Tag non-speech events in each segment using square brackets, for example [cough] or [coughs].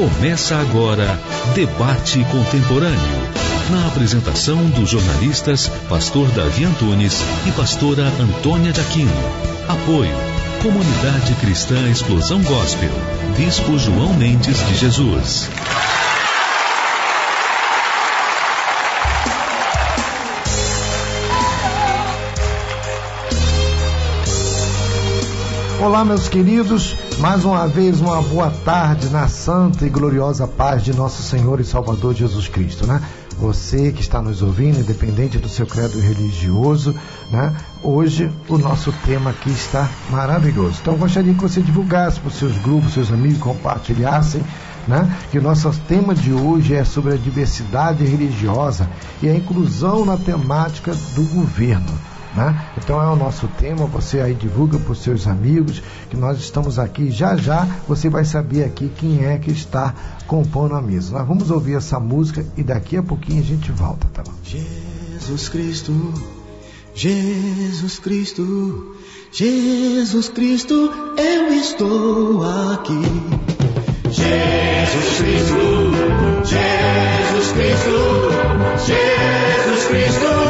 Começa agora Debate Contemporâneo. Na apresentação dos jornalistas Pastor Davi Antunes e Pastora Antônia de Aquino. Apoio Comunidade Cristã Explosão Gospel. Bispo João Mendes de Jesus. Olá, meus queridos, mais uma vez uma boa tarde na santa e gloriosa paz de nosso Senhor e Salvador Jesus Cristo, né? Você que está nos ouvindo, independente do seu credo religioso, né? Hoje o nosso tema aqui está maravilhoso. Então gostaria que você divulgasse para os seus grupos, seus amigos, compartilhassem né? que o nosso tema de hoje é sobre a diversidade religiosa e a inclusão na temática do governo. Né? Então é o nosso tema, você aí divulga para os seus amigos que nós estamos aqui. Já já você vai saber aqui quem é que está compondo a mesa. Nós vamos ouvir essa música e daqui a pouquinho a gente volta, tá bom? Jesus Cristo, Jesus Cristo, Jesus Cristo, eu estou aqui. Jesus Cristo, Jesus Cristo, Jesus Cristo,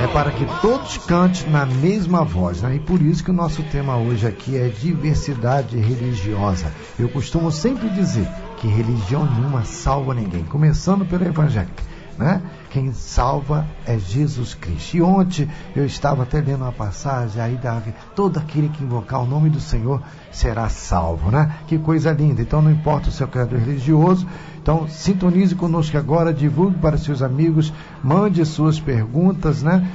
É para que todos cantem na mesma voz, né? E por isso que o nosso tema hoje aqui é diversidade religiosa. Eu costumo sempre dizer que religião nenhuma salva ninguém, começando pelo evangélico. Né? Quem salva é Jesus Cristo. E ontem eu estava até lendo uma passagem aí da todo aquele que invocar o nome do Senhor será salvo, né? Que coisa linda. Então não importa o seu credo religioso. Então sintonize conosco agora, divulgue para seus amigos, mande suas perguntas, né?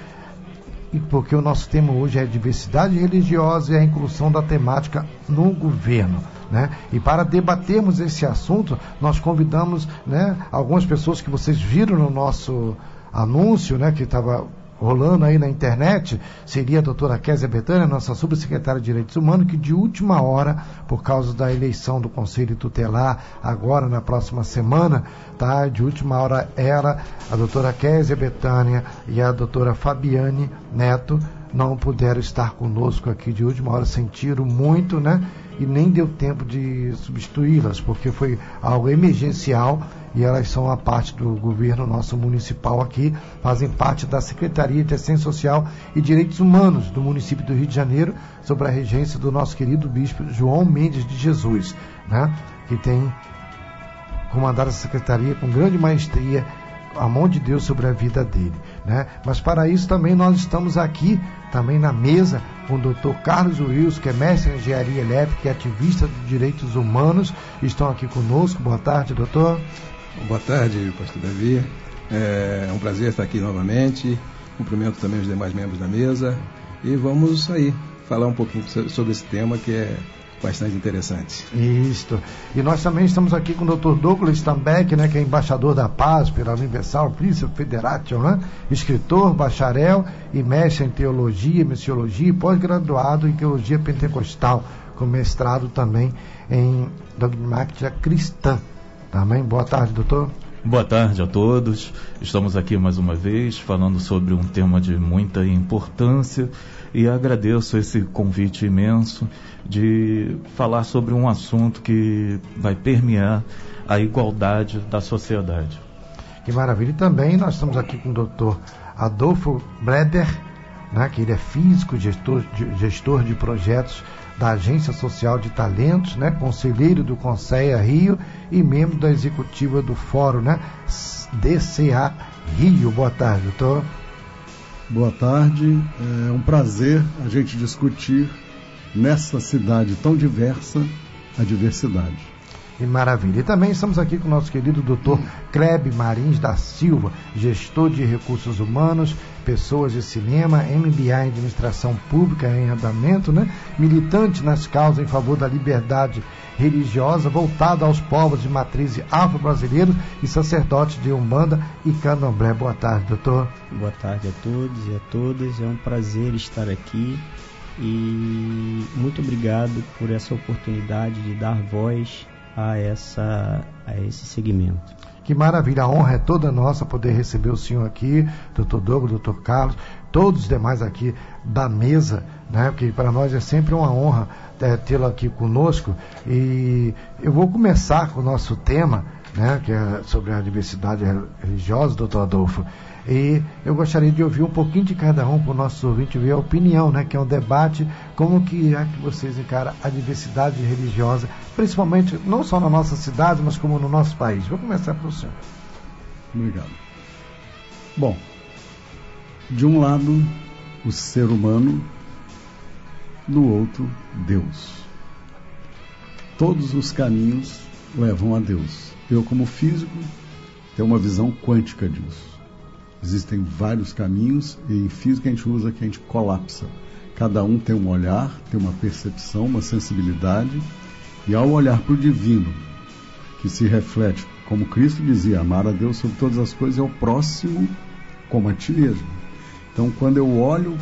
E porque o nosso tema hoje é diversidade religiosa e a inclusão da temática no governo. Né? E para debatermos esse assunto, nós convidamos né, algumas pessoas que vocês viram no nosso anúncio, né, que estava rolando aí na internet, seria a doutora Kézia Betânia, nossa subsecretária de Direitos Humanos, que de última hora, por causa da eleição do Conselho Tutelar, agora na próxima semana, tá? De última hora ela, a doutora Kézia Betânia e a doutora Fabiane Neto não puderam estar conosco aqui de última hora, sentiram muito, né? E nem deu tempo de substituí-las, porque foi algo emergencial e elas são a parte do governo nosso municipal aqui, fazem parte da Secretaria de Assistência Social e Direitos Humanos do município do Rio de Janeiro, sob a regência do nosso querido bispo João Mendes de Jesus, né? Que tem comandar essa secretaria com grande maestria, a mão de Deus sobre a vida dele. Né? Mas para isso também nós estamos aqui, também na mesa, com o doutor Carlos Wills, que é mestre em engenharia elétrica e ativista dos direitos humanos, estão aqui conosco. Boa tarde, doutor. Boa tarde, pastor Davi. É um prazer estar aqui novamente. Cumprimento também os demais membros da mesa. E vamos aí falar um pouquinho sobre esse tema que é bastante interessante. Isso. E nós também estamos aqui com o Dr. Douglas Stambeck, né, que é embaixador da paz pela Universal Príncipe Federation, né? escritor, bacharel e mestre em teologia, missiologia e pós-graduado em teologia pentecostal, com mestrado também em dogmática cristã. Também. Boa tarde, doutor. Boa tarde a todos. Estamos aqui mais uma vez falando sobre um tema de muita importância e agradeço esse convite imenso de falar sobre um assunto que vai permear a igualdade da sociedade. Que maravilha. E também nós estamos aqui com o doutor Adolfo Breder, né, que ele é físico, gestor de, gestor de projetos da Agência Social de Talentos, né, conselheiro do Conselho Rio e membro da executiva do Fórum né, DCA Rio. Boa tarde, doutor. Boa tarde. É um prazer a gente discutir nessa cidade tão diversa a diversidade. Que maravilha. E também estamos aqui com o nosso querido doutor Kleb Marins da Silva, gestor de recursos humanos, pessoas de cinema, MBA em administração pública em andamento, né? militante nas causas em favor da liberdade religiosa, voltado aos povos de matriz afro-brasileiro e sacerdote de Umbanda e Candomblé. Boa tarde, doutor. Boa tarde a todos e a todas. É um prazer estar aqui e muito obrigado por essa oportunidade de dar voz a, essa, a esse segmento. Que maravilha, a honra é toda nossa poder receber o senhor aqui, doutor Douglas, doutor Carlos, todos os demais aqui da mesa, né? Porque para nós é sempre uma honra é, tê-lo aqui conosco. E eu vou começar com o nosso tema, né? Que é sobre a diversidade religiosa, doutor Adolfo. E eu gostaria de ouvir um pouquinho de cada um para o nosso ouvinte ver a opinião, né? Que é um debate, como que é que vocês encaram a diversidade religiosa, principalmente não só na nossa cidade, mas como no nosso país. Vou começar pelo senhor. Obrigado. Bom, de um lado, o ser humano, do outro, Deus. Todos os caminhos levam a Deus. Eu, como físico, tenho uma visão quântica disso. Existem vários caminhos e em física a gente usa que a gente colapsa. Cada um tem um olhar, tem uma percepção, uma sensibilidade, e ao olhar para o divino, que se reflete, como Cristo dizia, amar a Deus sobre todas as coisas é o próximo como a ti mesmo. Então, quando eu olho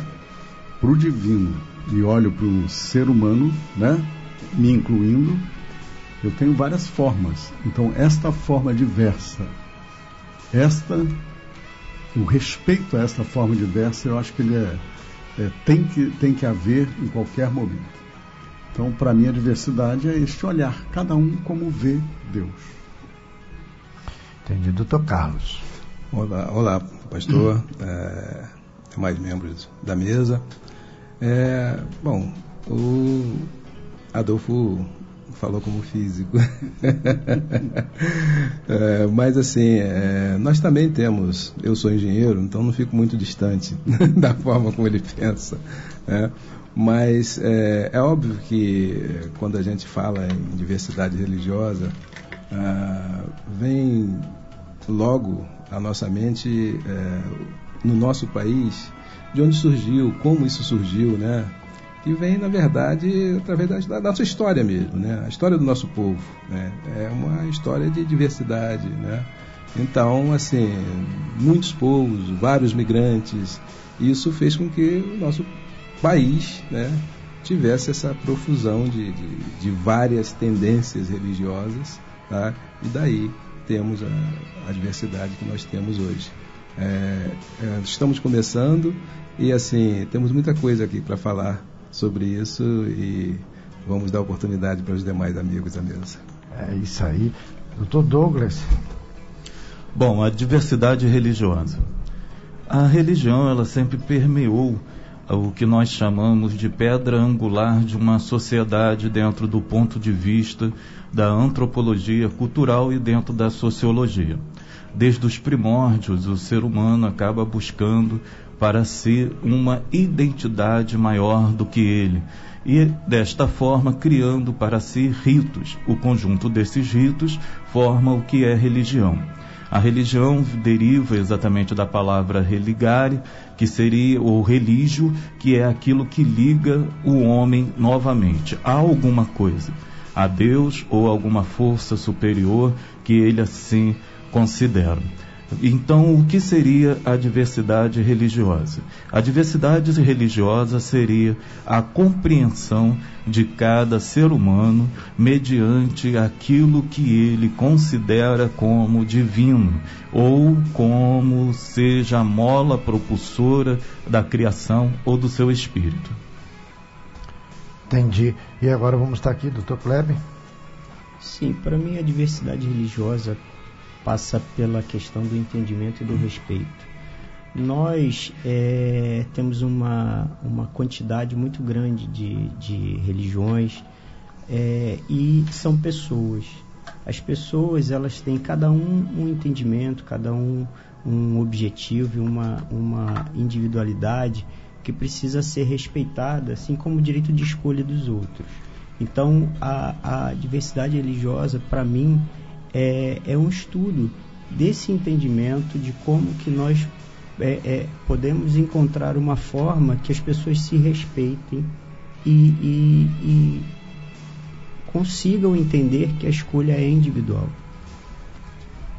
para o divino e olho para o ser humano, né, me incluindo, eu tenho várias formas. Então, esta forma diversa, esta o respeito a essa forma diversa, eu acho que ele é, é, tem, que, tem que haver em qualquer momento. Então, para mim, a diversidade é este olhar, cada um como vê Deus. Entendi. Doutor Carlos. Olá, olá pastor, é, mais membros da mesa. É, bom, o Adolfo falou como físico. [laughs] é, mas assim, é, nós também temos, eu sou engenheiro, então não fico muito distante [laughs] da forma como ele pensa. Né? Mas é, é, óbvio que quando a gente fala em diversidade religiosa, ah, vem logo à nossa mente, é, no nosso país, de onde surgiu, como isso surgiu, né? Que vem, na verdade, através da, da, nossa história mesmo, né? A história do nosso povo, né? É uma história de diversidade, né? Então, assim, muitos povos, vários migrantes, isso fez com que o nosso país, né, tivesse essa profusão de, de, de várias tendências religiosas, tá? E daí temos a, a diversidade que nós temos hoje. É, é, estamos começando e assim temos muita coisa aqui para falar sobre isso e vamos dar oportunidade para os demais amigos da mesa. É isso aí. Doutor Douglas. Bom, a diversidade religiosa. A religião, ela sempre permeou o que nós chamamos de pedra angular de uma sociedade dentro do ponto de vista da antropologia cultural e dentro da sociologia. Desde os primórdios, o ser humano acaba buscando para si uma identidade maior do que ele e, desta forma, criando para si ritos. O conjunto desses ritos forma o que é religião. A religião deriva exatamente da palavra religare, que seria o religio, que é aquilo que liga o homem novamente a alguma coisa, a Deus ou alguma força superior que ele assim considera. Então, o que seria a diversidade religiosa? A diversidade religiosa seria a compreensão de cada ser humano mediante aquilo que ele considera como divino ou como seja a mola propulsora da criação ou do seu espírito. Entendi. E agora vamos estar aqui, doutor Kleber? Sim, para mim a diversidade religiosa passa pela questão do entendimento e do respeito. Nós é, temos uma, uma quantidade muito grande de, de religiões é, e são pessoas. As pessoas elas têm cada um um entendimento, cada um um objetivo, uma, uma individualidade que precisa ser respeitada, assim como o direito de escolha dos outros. Então, a, a diversidade religiosa, para mim, é, é um estudo desse entendimento de como que nós é, é, podemos encontrar uma forma que as pessoas se respeitem e, e, e consigam entender que a escolha é individual.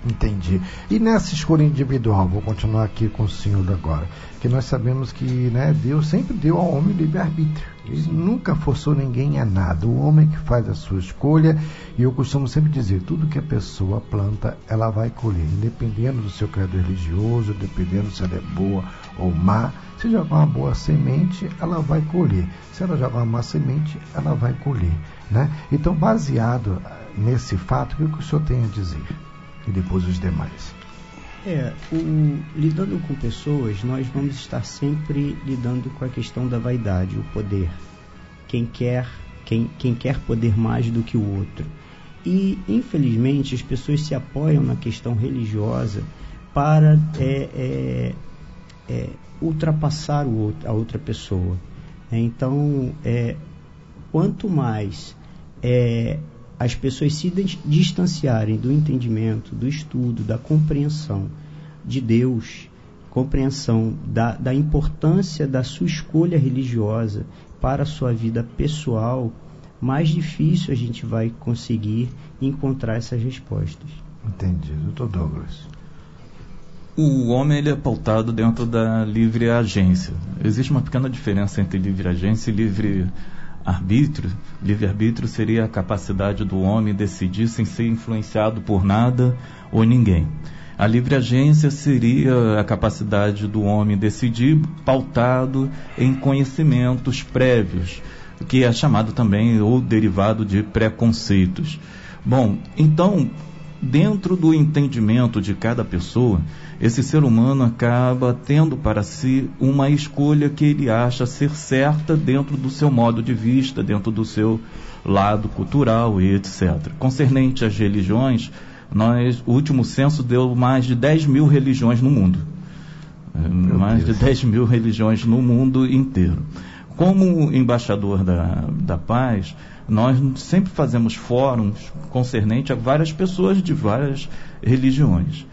Entendi. E nessa escolha individual, vou continuar aqui com o senhor agora, que nós sabemos que né, Deus sempre deu ao homem livre-arbítrio. Ele nunca forçou ninguém a nada. O homem que faz a sua escolha, e eu costumo sempre dizer, tudo que a pessoa planta, ela vai colher, independendo do seu credo religioso, dependendo se ela é boa ou má. Se jogar uma boa semente, ela vai colher. Se ela jogar uma má semente, ela vai colher. Né? Então, baseado nesse fato, o que o senhor tem a dizer? E depois os demais. É, lidando com pessoas, nós vamos estar sempre lidando com a questão da vaidade, o poder. Quem quer, quem, quem quer poder mais do que o outro. E, infelizmente, as pessoas se apoiam na questão religiosa para é, é, é, ultrapassar o a outra pessoa. Então, é, quanto mais é, as pessoas se distanciarem do entendimento, do estudo, da compreensão de Deus, compreensão da, da importância da sua escolha religiosa para a sua vida pessoal, mais difícil a gente vai conseguir encontrar essas respostas. Entendi. Doutor Douglas. O homem ele é pautado dentro da livre agência. Existe uma pequena diferença entre livre agência e livre arbítrio, livre-arbítrio seria a capacidade do homem decidir sem ser influenciado por nada ou ninguém. A livre agência seria a capacidade do homem decidir pautado em conhecimentos prévios, que é chamado também ou derivado de preconceitos. Bom, então, dentro do entendimento de cada pessoa, esse ser humano acaba tendo para si uma escolha que ele acha ser certa dentro do seu modo de vista, dentro do seu lado cultural e etc. Concernente às religiões, nós, o último censo deu mais de 10 mil religiões no mundo. Meu mais Deus. de 10 mil religiões no mundo inteiro. Como embaixador da, da paz, nós sempre fazemos fóruns concernente a várias pessoas de várias religiões.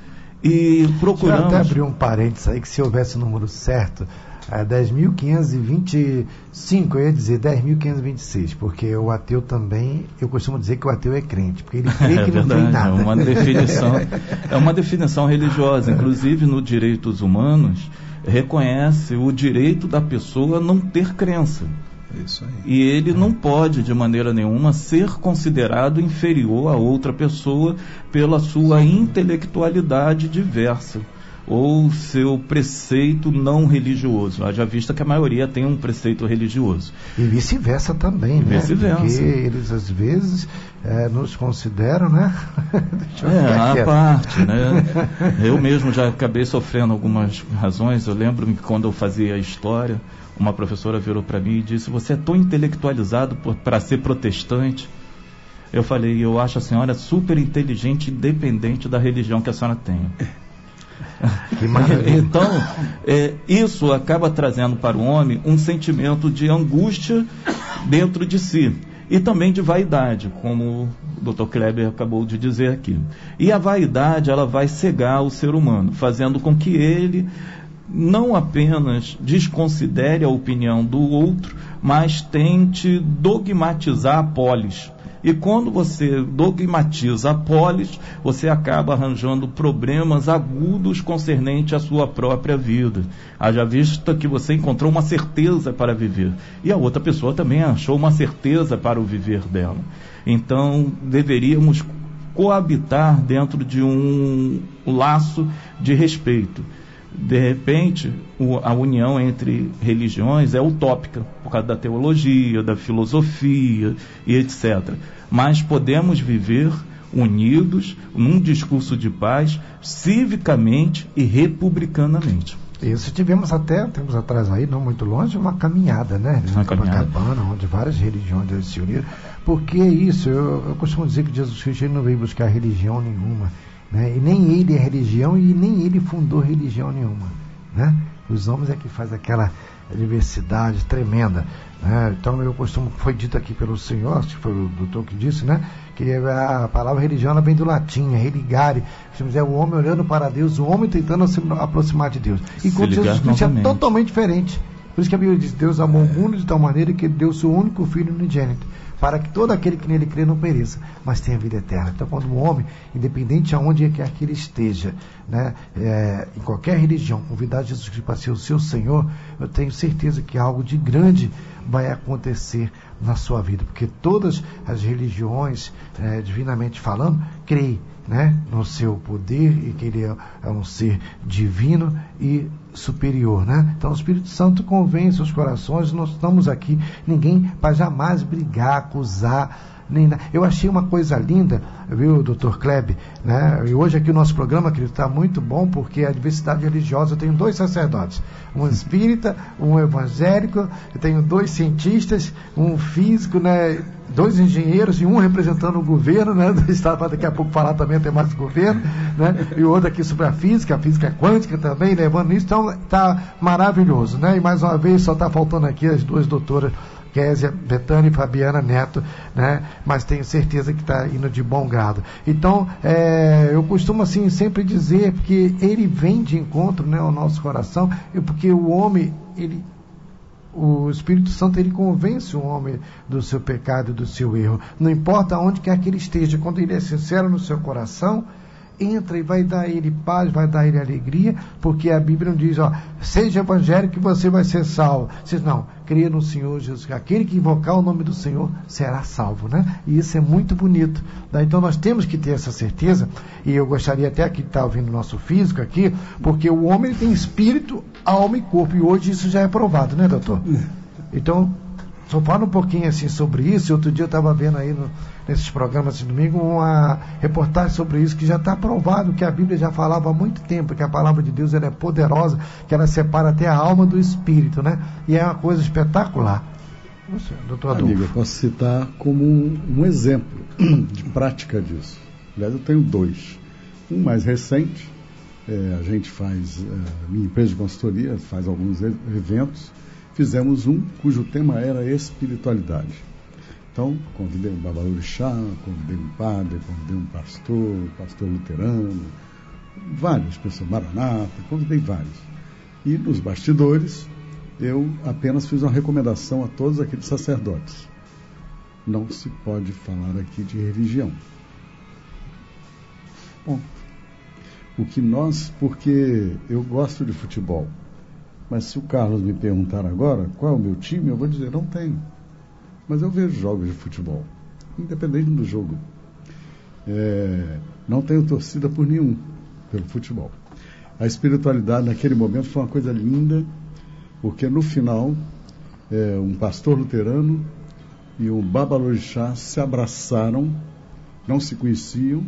E procuramos. Eu até abrir um parênteses aí, que se houvesse o número certo, é 10.525, eu ia dizer 10.526, porque o ateu também, eu costumo dizer que o ateu é crente, porque ele [laughs] crê que é não tem nada. É uma definição, é uma definição religiosa, inclusive no direitos humanos, reconhece o direito da pessoa não ter crença. Isso aí. E ele não pode, de maneira nenhuma, ser considerado inferior a outra pessoa pela sua intelectualidade diversa. ou seu preceito não religioso. Haja vista que a maioria tem um preceito religioso. E vice-versa também, e né? Vice-versa. Porque eles às vezes é, nos consideram, né? [laughs] é, a parte, né? Eu mesmo já acabei sofrendo algumas razões. Eu lembro-me que quando eu fazia história, uma professora virou para mim e disse: Você é tão intelectualizado para ser protestante. Eu falei: Eu acho a senhora super inteligente, independente da religião que a senhora tenha. então, é, isso acaba trazendo para o homem um sentimento de angústia dentro de si e também de vaidade, como o Dr. Kleber acabou de dizer aqui. E a vaidade, ela vai cegar o ser humano, fazendo com que ele não apenas desconsidere a opinião do outro, mas tente dogmatizar a polis. E quando você dogmatiza a polis, você acaba arranjando problemas agudos concernente à sua própria vida. Haja vista que você encontrou uma certeza para viver. E a outra pessoa também achou uma certeza para o viver dela. Então, deveríamos coabitar dentro de um laço de respeito de repente, a união entre religiões é utópica, por causa da teologia, da filosofia e etc. Mas podemos viver unidos num discurso de paz, civicamente e republicanamente. Isso tivemos até, temos atrás aí, não muito longe, uma caminhada, né? Uma Copacabana, onde várias religiões se uniram. Porque isso, eu, eu costumo dizer que Jesus Cristo não veio buscar religião nenhuma né? E nem ele é religião e nem ele fundou religião nenhuma. Né? Os homens é que faz aquela diversidade tremenda. Né? Então eu costumo, foi dito aqui pelo senhor, acho que foi o doutor que disse, né? que a palavra religião vem do latim, é religare, é o homem olhando para Deus, o homem tentando se aproximar de Deus. Enquanto Jesus Cristo é totalmente diferente. Por isso que a Bíblia diz, Deus amou o mundo de tal maneira que deu seu único filho unigênito para que todo aquele que nele crê não pereça, mas tenha vida eterna. Então, quando um homem, independente de onde quer que ele esteja, né, é, em qualquer religião, convidar Jesus Cristo para ser o seu Senhor, eu tenho certeza que algo de grande vai acontecer na sua vida, porque todas as religiões, é, divinamente falando, creem né, no seu poder e que ele é, é um ser divino e superior, né? Então o Espírito Santo convence os corações, nós estamos aqui, ninguém para jamais brigar, acusar, Eu achei uma coisa linda, viu, doutor Kleb, né? E hoje aqui o nosso programa, querido, está muito bom porque a diversidade religiosa, eu tenho dois sacerdotes, um espírita, um evangélico, eu tenho dois cientistas, um físico, né? dois engenheiros e um representando o governo, né, [laughs] do Estado, para daqui a pouco falar também até mais do governo, né, e outro aqui sobre a física, a física quântica também, levando isso, então está maravilhoso, né, e mais uma vez só está faltando aqui as duas doutoras, Késia, Betânia e Fabiana Neto, né, mas tenho certeza que está indo de bom grado. Então, é, eu costumo assim sempre dizer que ele vem de encontro, né, ao nosso coração, porque o homem, ele o Espírito Santo ele convence o homem do seu pecado e do seu erro. Não importa onde quer que ele esteja, quando ele é sincero no seu coração, entra e vai dar a ele paz, vai dar a ele alegria, porque a Bíblia não diz, ó, seja evangélico que você vai ser salvo. Diz, não, creia no Senhor Jesus, aquele que invocar o nome do Senhor será salvo, né? E isso é muito bonito. Né? Então nós temos que ter essa certeza, e eu gostaria até que está ouvindo o nosso físico aqui, porque o homem tem espírito, alma e corpo, e hoje isso já é provado, né, doutor? É. Então, só fala um pouquinho assim sobre isso. Outro dia eu estava vendo aí no, nesses programas de domingo uma reportagem sobre isso que já está provado que a Bíblia já falava há muito tempo que a palavra de Deus ela é poderosa, que ela separa até a alma do espírito, né? E é uma coisa espetacular. Você, doutor Adolfo. Amigo, eu posso citar como um, um exemplo [clears throat] de prática disso. Aliás, eu tenho dois. Um mais recente, é, a gente faz, é, minha empresa de consultoria faz alguns eventos fizemos um cujo tema era espiritualidade. Então, convidei um babalorixá, convidei um padre, convidei um pastor, pastor luterano, várias pessoas, maranata, convidei vários. E nos bastidores, eu apenas fiz uma recomendação a todos aqueles sacerdotes. Não se pode falar aqui de religião. Bom, o que nós, porque eu gosto de futebol, mas se o Carlos me perguntar agora qual é o meu time, eu vou dizer, não tenho. Mas eu vejo jogos de futebol, independente do jogo. É, não tenho torcida por nenhum, pelo futebol. A espiritualidade naquele momento foi uma coisa linda, porque no final, é, um pastor luterano e um babalorixá se abraçaram, não se conheciam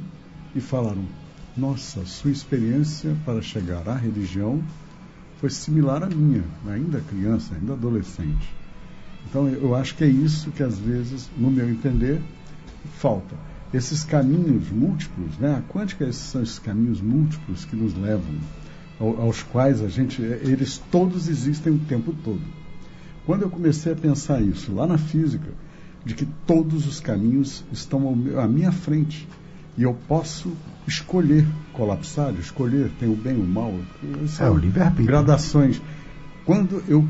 e falaram: Nossa, sua experiência para chegar à religião foi similar à minha, ainda criança, ainda adolescente. Então eu acho que é isso que às vezes, no meu entender, falta. Esses caminhos múltiplos, né? A quântica são esses caminhos múltiplos que nos levam aos quais a gente, eles todos existem o tempo todo. Quando eu comecei a pensar isso lá na física, de que todos os caminhos estão à minha frente e eu posso escolher colapsar, escolher tem o bem, o mal, é o livre-arbítrio. Gradações. Quando eu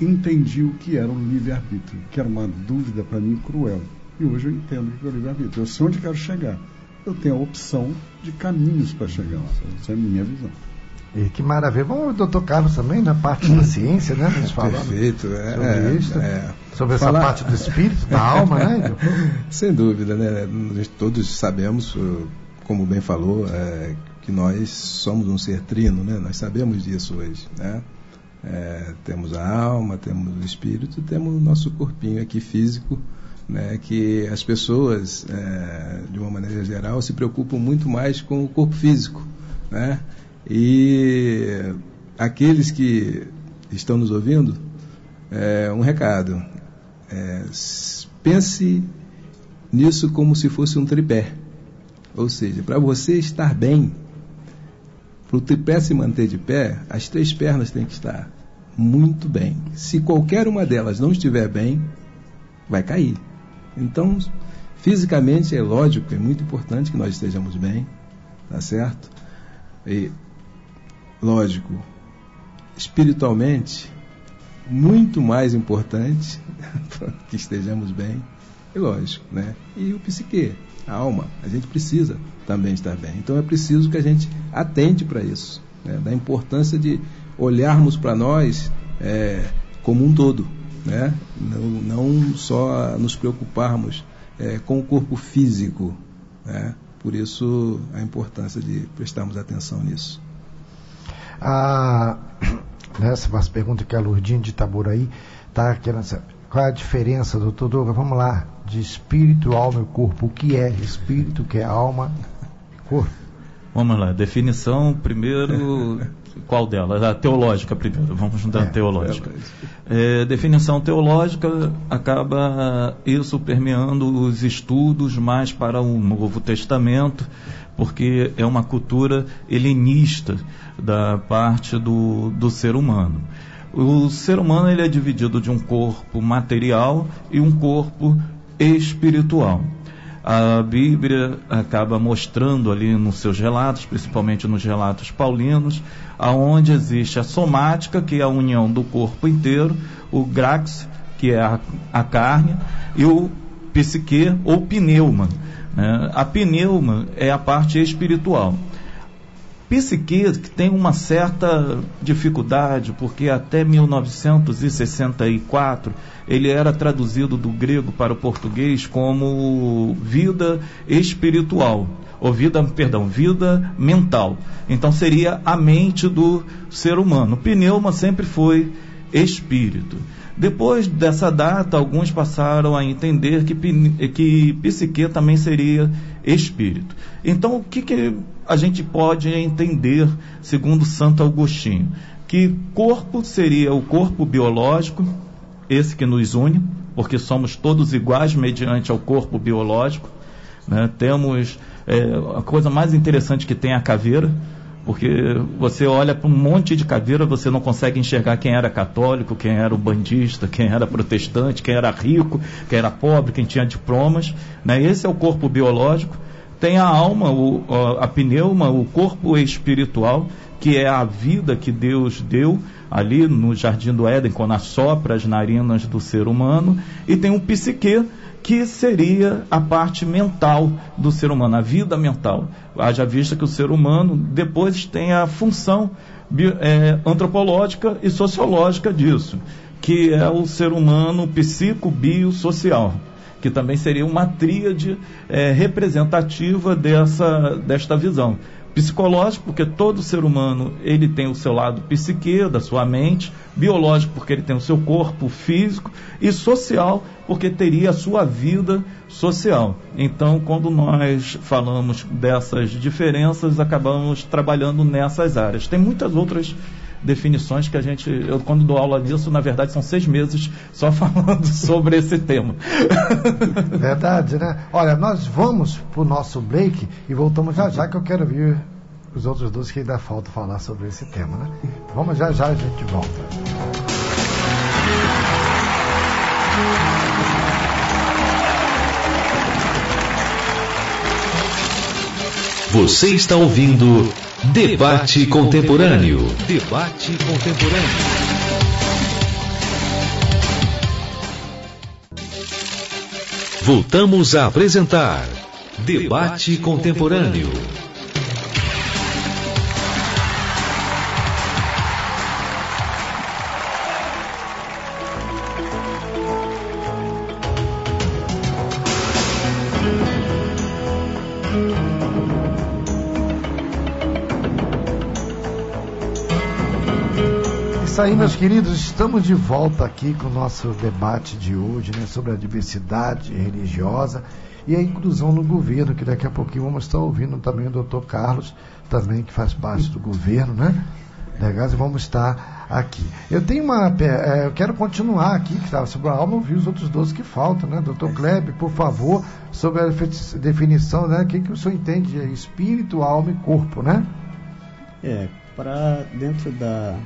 entendi o que era o livre-arbítrio, que era uma dúvida para mim cruel, e hoje eu entendo o que é o livre-arbítrio. Eu sei onde quero chegar. Eu tenho a opção de caminhos para chegar lá. Essa é a minha visão. E que maravilha. Vamos, doutor Carlos, também na parte da ciência, né? Nos falando Perfeito, é, sobre é, isso. é. Sobre essa Falar- parte do espírito, da alma, né? [laughs] Sem dúvida, né? Todos sabemos, como bem falou, é, que nós somos um ser trino, né? Nós sabemos disso hoje, né? É, temos a alma, temos o espírito, temos o nosso corpinho aqui físico, né? Que as pessoas, é, de uma maneira geral, se preocupam muito mais com o corpo físico, né? E aqueles que estão nos ouvindo, é, um recado. É, pense nisso como se fosse um tripé. Ou seja, para você estar bem, para o tripé se manter de pé, as três pernas têm que estar muito bem. Se qualquer uma delas não estiver bem, vai cair. Então, fisicamente é lógico, é muito importante que nós estejamos bem, tá certo? E, lógico, espiritualmente, muito mais importante [laughs] que estejamos bem, e lógico, né? E o psique, a alma, a gente precisa também estar bem. Então é preciso que a gente atente para isso, né? da importância de olharmos para nós é, como um todo, né? Não, não só nos preocuparmos é, com o corpo físico, né? Por isso a importância de prestarmos atenção nisso. A, [coughs] nessa uma pergunta que a Lourdinha de Itaboraí está querendo saber. Qual é a diferença, doutor Douglas? Vamos lá. De espírito, alma e corpo. O que é espírito, o que é alma corpo? Vamos lá, definição primeiro, [laughs] qual delas? A teológica primeiro, vamos da É, teológica. É, definição teológica acaba isso permeando os estudos mais para o Novo Testamento, porque é uma cultura helenista da parte do, do ser humano. O ser humano ele é dividido de um corpo material e um corpo espiritual. A Bíblia acaba mostrando ali nos seus relatos, principalmente nos relatos paulinos, aonde existe a somática, que é a união do corpo inteiro, o grax, que é a, a carne, e o psique ou pneuma. Né? A pneuma é a parte espiritual. Psique que tem uma certa dificuldade, porque até 1964 ele era traduzido do grego para o português como vida espiritual, ou vida, perdão, vida mental. Então seria a mente do ser humano. Pneuma sempre foi espírito. Depois dessa data, alguns passaram a entender que, que psique também seria espírito. Então, o que, que a gente pode entender, segundo Santo Agostinho? Que corpo seria o corpo biológico, esse que nos une, porque somos todos iguais mediante ao corpo biológico. né? Temos é, a coisa mais interessante que tem é a caveira, porque você olha para um monte de caveira, você não consegue enxergar quem era católico, quem era o bandista, quem era protestante, quem era rico, quem era pobre, quem tinha diplomas. Né? Esse é o corpo biológico. Tem a alma, o, a pneuma, o corpo espiritual, que é a vida que Deus deu ali no Jardim do Éden, quando assopra as narinas do ser humano. E tem o psique, que seria a parte mental do ser humano, a vida mental. Haja vista que o ser humano depois tem a função é, antropológica e sociológica disso, que é o ser humano psico-biosocial, que também seria uma tríade é, representativa dessa, desta visão. Psicológico, porque todo ser humano ele tem o seu lado psique, da sua mente, biológico, porque ele tem o seu corpo físico, e social, porque teria a sua vida social. Então, quando nós falamos dessas diferenças, acabamos trabalhando nessas áreas. Tem muitas outras definições que a gente, eu quando dou aula nisso, na verdade são seis meses só [laughs] falando sobre esse tema. Verdade, né? Olha, nós vamos para o nosso break e voltamos já já que eu quero ver os outros dois que ainda falta falar sobre esse tema, né? Vamos já já a gente volta. Você está ouvindo Debate Contemporâneo. Debate Contemporâneo. Voltamos a apresentar Debate Contemporâneo. Aí, meus queridos, estamos de volta aqui com o nosso debate de hoje né, sobre a diversidade religiosa e a inclusão no governo, que daqui a pouquinho vamos estar ouvindo também o doutor Carlos, também que faz parte do governo, né? Legais, vamos estar aqui. Eu tenho uma. é, eu quero continuar aqui, que estava sobre a alma, ouvir os outros 12 que faltam, né? Doutor Kleber, por favor, sobre a defi- definição, né? O que, que o senhor entende de espírito, alma e corpo, né? É, para dentro da,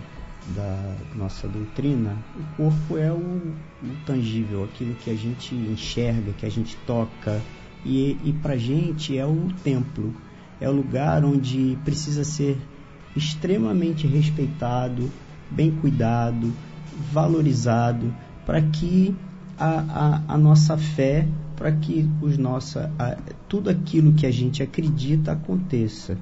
da nossa doutrina, o corpo é o, o tangível, aquilo que a gente enxerga, que a gente toca, e, e para gente é o templo, é o lugar onde precisa ser extremamente respeitado, bem cuidado, valorizado, para que a, a, a nossa fé, para que os nossa, a- tudo aquilo que a gente acredita aconteça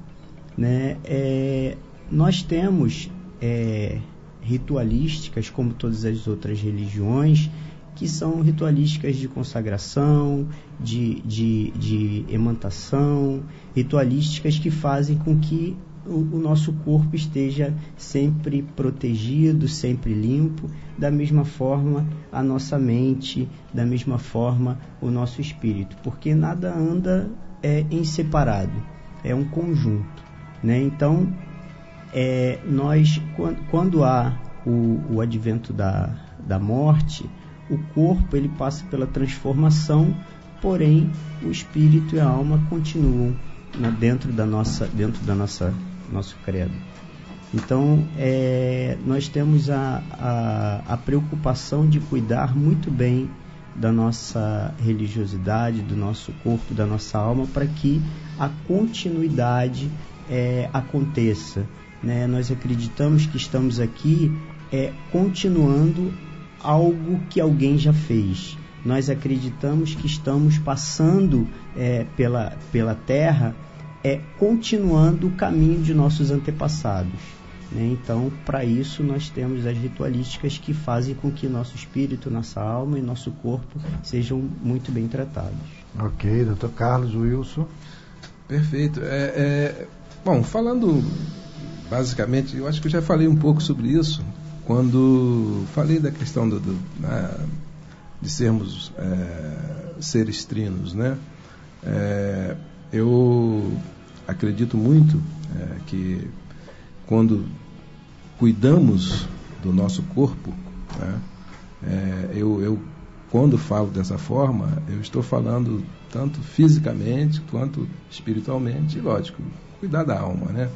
né? É, nós temos é, ritualísticas, como todas as outras religiões, que são ritualísticas de consagração, de, de, de emantação, ritualísticas que fazem com que o, nosso corpo esteja sempre protegido, sempre limpo, da mesma forma a nossa mente, da mesma forma o nosso espírito, porque nada anda é, em separado, é um conjunto. Né? Então, é, nós, quan- quando há o, o advento da, da morte, o corpo ele passa pela transformação, porém o espírito e a alma continuam na- dentro da nossa dentro da nossa nosso credo. Então, é, nós temos a, a, a preocupação de cuidar muito bem da nossa religiosidade, do nosso corpo, da nossa alma, para que a continuidade é, aconteça. Né? Nós acreditamos que estamos aqui é, continuando algo que alguém já fez. Nós acreditamos que estamos passando é, pela, pela terra, é, continuando o caminho de nossos antepassados. né? Então, para isso, nós temos as ritualísticas que fazem com que nosso espírito, nossa alma e nosso corpo sejam muito bem tratados. Ok, doutor Carlos, Wilson. Perfeito. É, é, bom, falando basicamente, eu acho que eu já falei um pouco sobre isso quando falei da questão do, do- né, de sermos é, seres trinos, né? É, eu acredito muito é, que quando cuidamos do nosso corpo, né, é, eu, eu quando falo dessa forma, eu estou falando tanto fisicamente quanto espiritualmente, e lógico, cuidar da alma, né?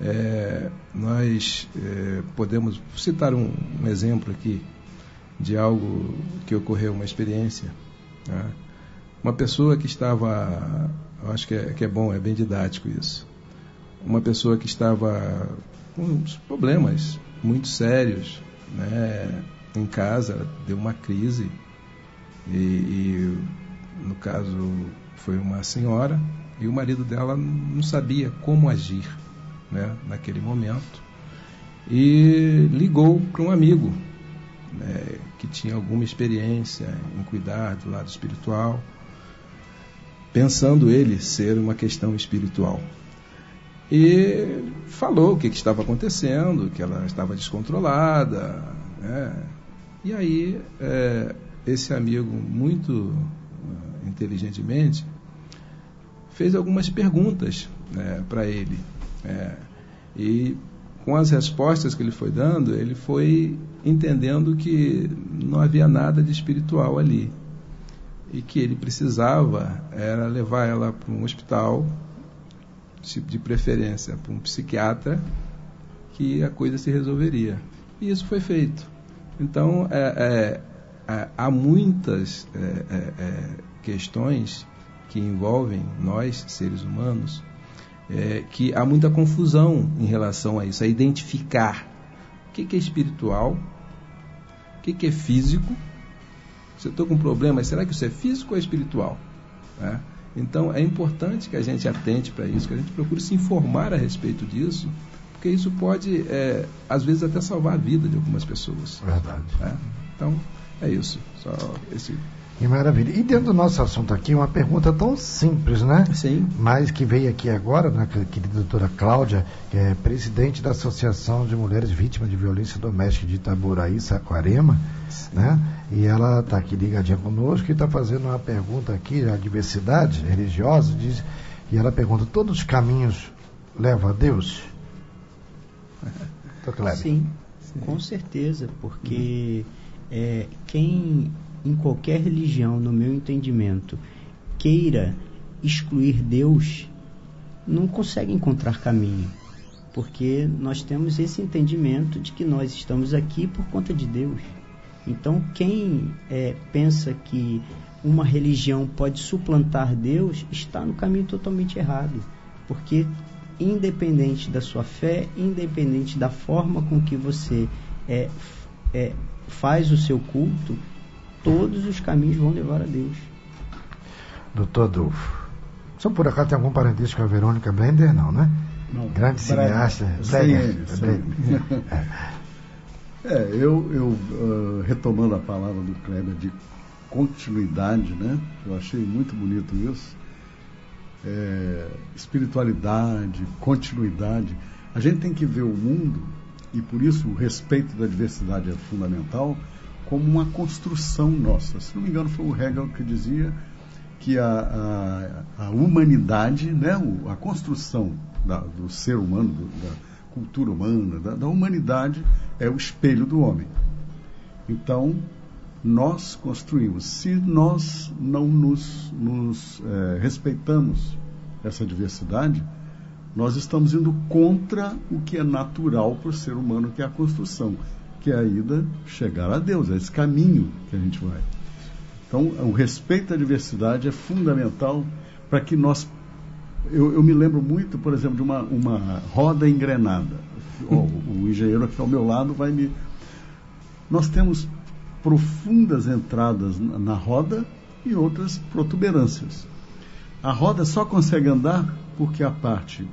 É, nós é, podemos citar um, um exemplo aqui de algo que ocorreu, uma experiência. né? Uma pessoa que estava, acho que é, que é bom, é bem didático isso. Uma pessoa que estava com problemas muito sérios, né? Em casa, deu uma crise e, e, no caso foi uma senhora e o marido dela não sabia como agir né, naquele momento e ligou para um amigo né, que tinha alguma experiência em cuidar do lado espiritual, pensando ele ser uma questão espiritual. e falou o que, que estava acontecendo, que ela estava descontrolada. Né? E aí, é, esse amigo, muito uh, inteligentemente, fez algumas perguntas né, para ele. É, e com as respostas que ele foi dando, ele foi entendendo que não havia nada de espiritual ali. E que ele precisava era levar ela para um hospital de preferência para um psiquiatra, que a coisa se resolveria. E isso foi feito. Então, é, é, é há muitas é, é, é, questões que envolvem nós, seres humanos, que há muita confusão em relação a isso, a identificar o que, que é espiritual, o que, que é físico. Se eu estou com um problema, será que isso é físico ou é espiritual? Né? Então é importante que a gente atente para isso, que a gente procure se informar a respeito disso, porque isso pode, é, às vezes, até salvar a vida de algumas pessoas. Verdade. Né? Então é isso. Só esse que maravilha. E dentro do nosso assunto aqui, uma pergunta tão simples, né? Sim. Mas que veio aqui agora, né, querida doutora Cláudia, que é presidente da Associação de Mulheres Vítimas de Violência Doméstica de Itaboraí, Saquarema, né? E ela está aqui ligadinha conosco e está fazendo uma pergunta aqui, a diversidade religiosa, diz, e ela pergunta, todos os caminhos levam a Deus? [laughs] Sim, Sim, com certeza, porque é, quem em qualquer religião, no meu entendimento, queira excluir Deus, não consegue encontrar caminho. Porque nós temos esse entendimento de que nós estamos aqui por conta de Deus. Então, quem é, pensa que uma religião pode suplantar Deus está no caminho totalmente errado. Porque, independente da sua fé, independente da forma com que você é, é, faz o seu culto, todos os caminhos vão levar a Deus. Doutor Adolfo, só por acaso tem algum parentesco com a Verônica Blender? Não, né? Não. Grande cineasta. Blender. É, eu, eu uh, retomando a palavra do Kleber de continuidade, né? Eu achei muito bonito isso. É, espiritualidade, continuidade. A gente tem que ver o mundo, e por isso o respeito da diversidade é fundamental, como uma construção nossa. Se não me engano, foi o Hegel que dizia que a, a, a humanidade, né, a construção da, do ser humano, do, da cultura humana, da, da, humanidade, é o espelho do homem. Então, nós construímos. Se nós não nos, nos é, respeitamos essa diversidade, nós estamos indo contra o que é natural para o ser humano, que é a construção que é a ida chegar a Deus, é esse caminho que a gente vai. Então, o respeito à diversidade é fundamental para que nós. Eu, eu, me lembro muito, por exemplo, de uma, uma roda engrenada. Oh, o engenheiro aqui ao meu lado vai me. Nós temos profundas entradas na, na roda e outras protuberâncias. A roda só consegue andar porque a parte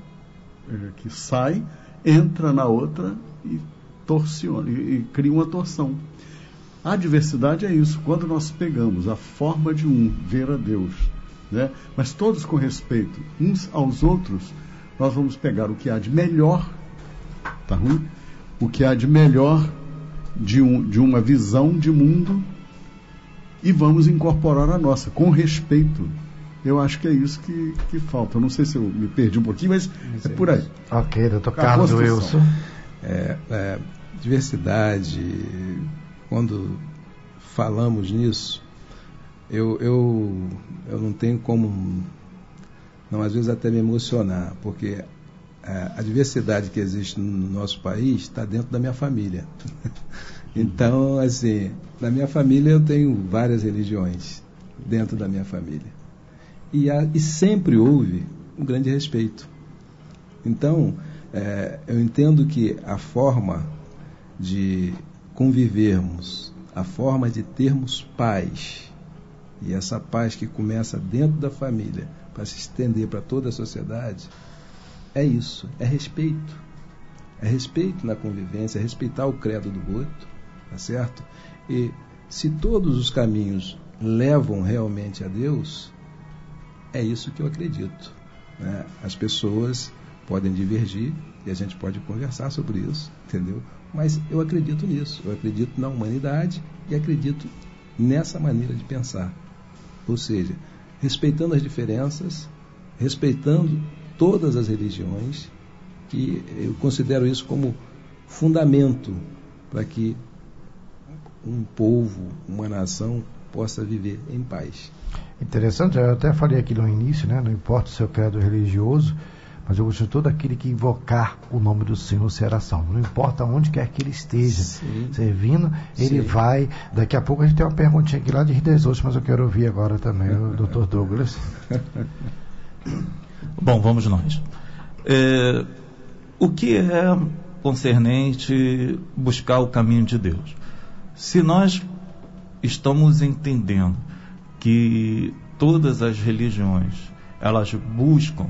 é, que sai entra na outra e torciona e, cria uma torção. A diversidade é isso. Quando nós pegamos a forma de um, ver a Deus, né? mas todos com respeito uns aos outros, nós vamos pegar o que há de melhor, tá ruim? O que há de melhor de, um, de uma visão de mundo e vamos incorporar a nossa, com respeito. Eu acho que é isso que, que falta. Eu não sei se eu me perdi um pouquinho, mas, mas é, é por aí. Ok, doutor Carlos Wilson. É, é, diversidade, quando falamos nisso, eu, eu, eu não tenho como, não, às vezes até me emocionar, porque a, a diversidade que existe no nosso país está dentro da minha família. [laughs] então, assim, na minha família eu tenho várias religiões dentro da minha família. E, há, e sempre houve um grande respeito. Então, é, eu entendo que a forma de convivermos, a forma de termos paz, e essa paz que começa dentro da família para se estender para toda a sociedade, é isso, é respeito. É respeito na convivência, é respeitar o credo do outro, tá certo? E se todos os caminhos levam realmente a Deus, é isso que eu acredito. Né? As pessoas podem divergir e a gente pode conversar sobre isso, entendeu? Mas eu acredito nisso, eu acredito na humanidade e acredito nessa maneira de pensar. Ou seja, respeitando as diferenças, respeitando todas as religiões, que eu considero isso como fundamento para que um povo, uma nação possa viver em paz. Interessante, eu até falei aqui no início, né? Não importa o seu credo religioso, mas eu gosto de todo aquele que invocar o nome do Senhor será salvo. Não importa onde quer que ele esteja Sim. servindo, ele Sim. vai. Daqui a pouco a gente tem uma perguntinha aqui lá de Ostras, mas eu quero ouvir agora também o [laughs] Dr. Douglas. [laughs] Bom, vamos nós. É, o que é concernente buscar o caminho de Deus? Se nós estamos entendendo que todas as religiões elas buscam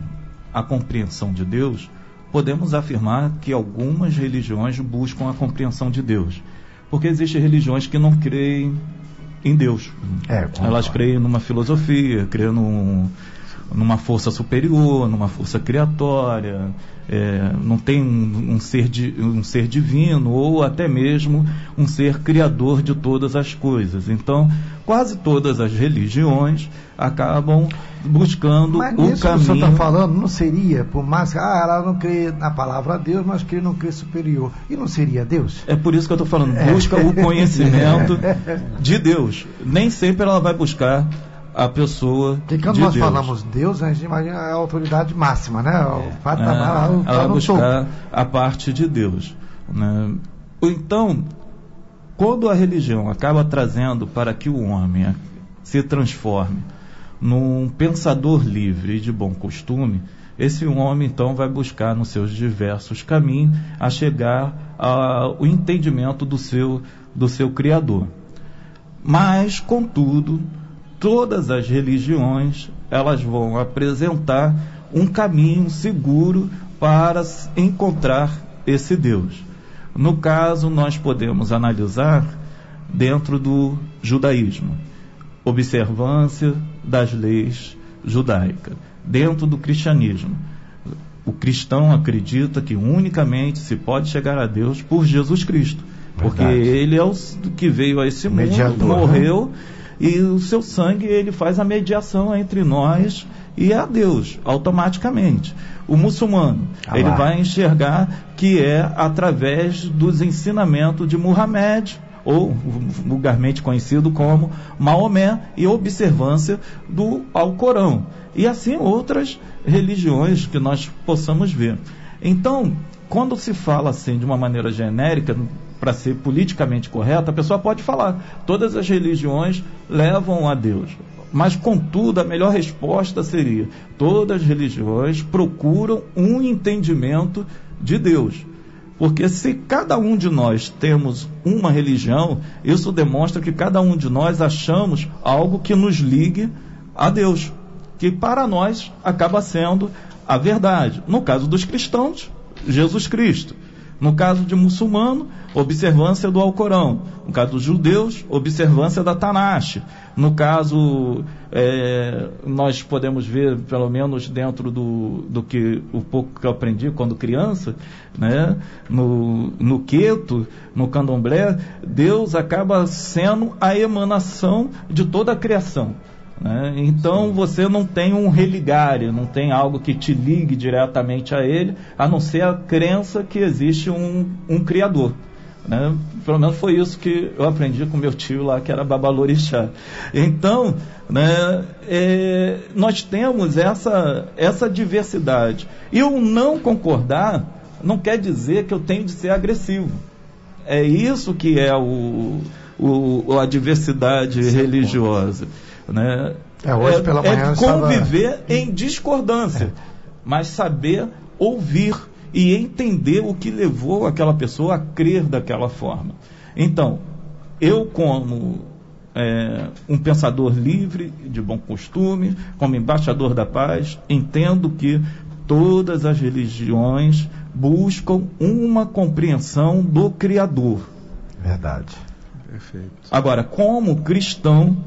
a compreensão de Deus, podemos afirmar que algumas religiões buscam a compreensão de Deus. Porque existem religiões que não creem em Deus. É. Elas creem numa filosofia, creem num, numa força superior, numa força criatória, é, não tem um, um ser di, um ser divino ou até mesmo um ser criador de todas as coisas. Então, quase todas as religiões acabam buscando Mas o nisso que o senhor caminho. está falando, não seria, por mais que ah, ela não crê na palavra Deus, mas crê no crê superior. E não seria Deus? É por isso que eu estou falando, busca o [laughs] conhecimento de Deus. Nem sempre ela vai buscar a pessoa Porque quando de nós Deus. falamos Deus, a gente imagina a autoridade máxima, né? O patamar É, ela buscar a parte de Deus. Né? Então, quando a religião acaba trazendo para que o homem se transforme num pensador livre e de bom costume, esse homem então vai buscar nos seus diversos caminhos a chegar ao entendimento do seu, do seu Criador. Mas, contudo, todas as religiões elas vão apresentar um caminho seguro para encontrar esse Deus. No caso, nós podemos analisar dentro do judaísmo, observância das leis judaicas. Dentro do cristianismo, o cristão acredita que unicamente se pode chegar a Deus por Jesus Cristo. Porque Verdade. ele é o que veio a esse mundo, Mediador, né? E o seu sangue ele faz a mediação entre nós e a Deus, automaticamente. O muçulmano, Ah ele lá. vai enxergar que é através dos ensinamentos de Muhammad, ou vulgarmente conhecido como Maomé, e observância do Alcorão. E assim outras religiões que nós possamos ver. Então, quando se fala assim de uma maneira genérica, para ser politicamente correta, a pessoa pode falar: todas as religiões levam a Deus. Mas, contudo, a melhor resposta seria: todas as religiões procuram um entendimento de Deus. Porque se cada um de nós temos uma religião, isso demonstra que cada um de nós achamos algo que nos ligue a Deus, que para nós acaba sendo a verdade. No caso dos cristãos, Jesus Cristo. No caso de muçulmano, observância do Alcorão. No caso dos judeus, observância da Tanache. No caso, é, nós podemos ver, pelo menos dentro do, do que o pouco que eu aprendi quando criança, né, no, no Queto, no Candomblé, Deus acaba sendo a emanação de toda a criação. Né? Então você não tem um religário, não tem algo que te ligue diretamente a ele, a não ser a crença que existe um, um Criador. Né? Pelo menos foi isso que eu aprendi com meu tio lá, que era Babalorixá. Então, né, é, nós temos essa, essa diversidade. E o não concordar não quer dizer que eu tenho de ser agressivo. É isso que é o, o, a diversidade religiosa. Né? É, hoje pela manhã eu é estava- conviver em discordância, mas saber ouvir e entender o que levou aquela pessoa a crer daquela forma. Então, eu como é, um pensador livre, de bom costume, como embaixador da paz, entendo que todas as religiões buscam uma compreensão do Criador. Verdade. Perfeito. Agora, como cristão,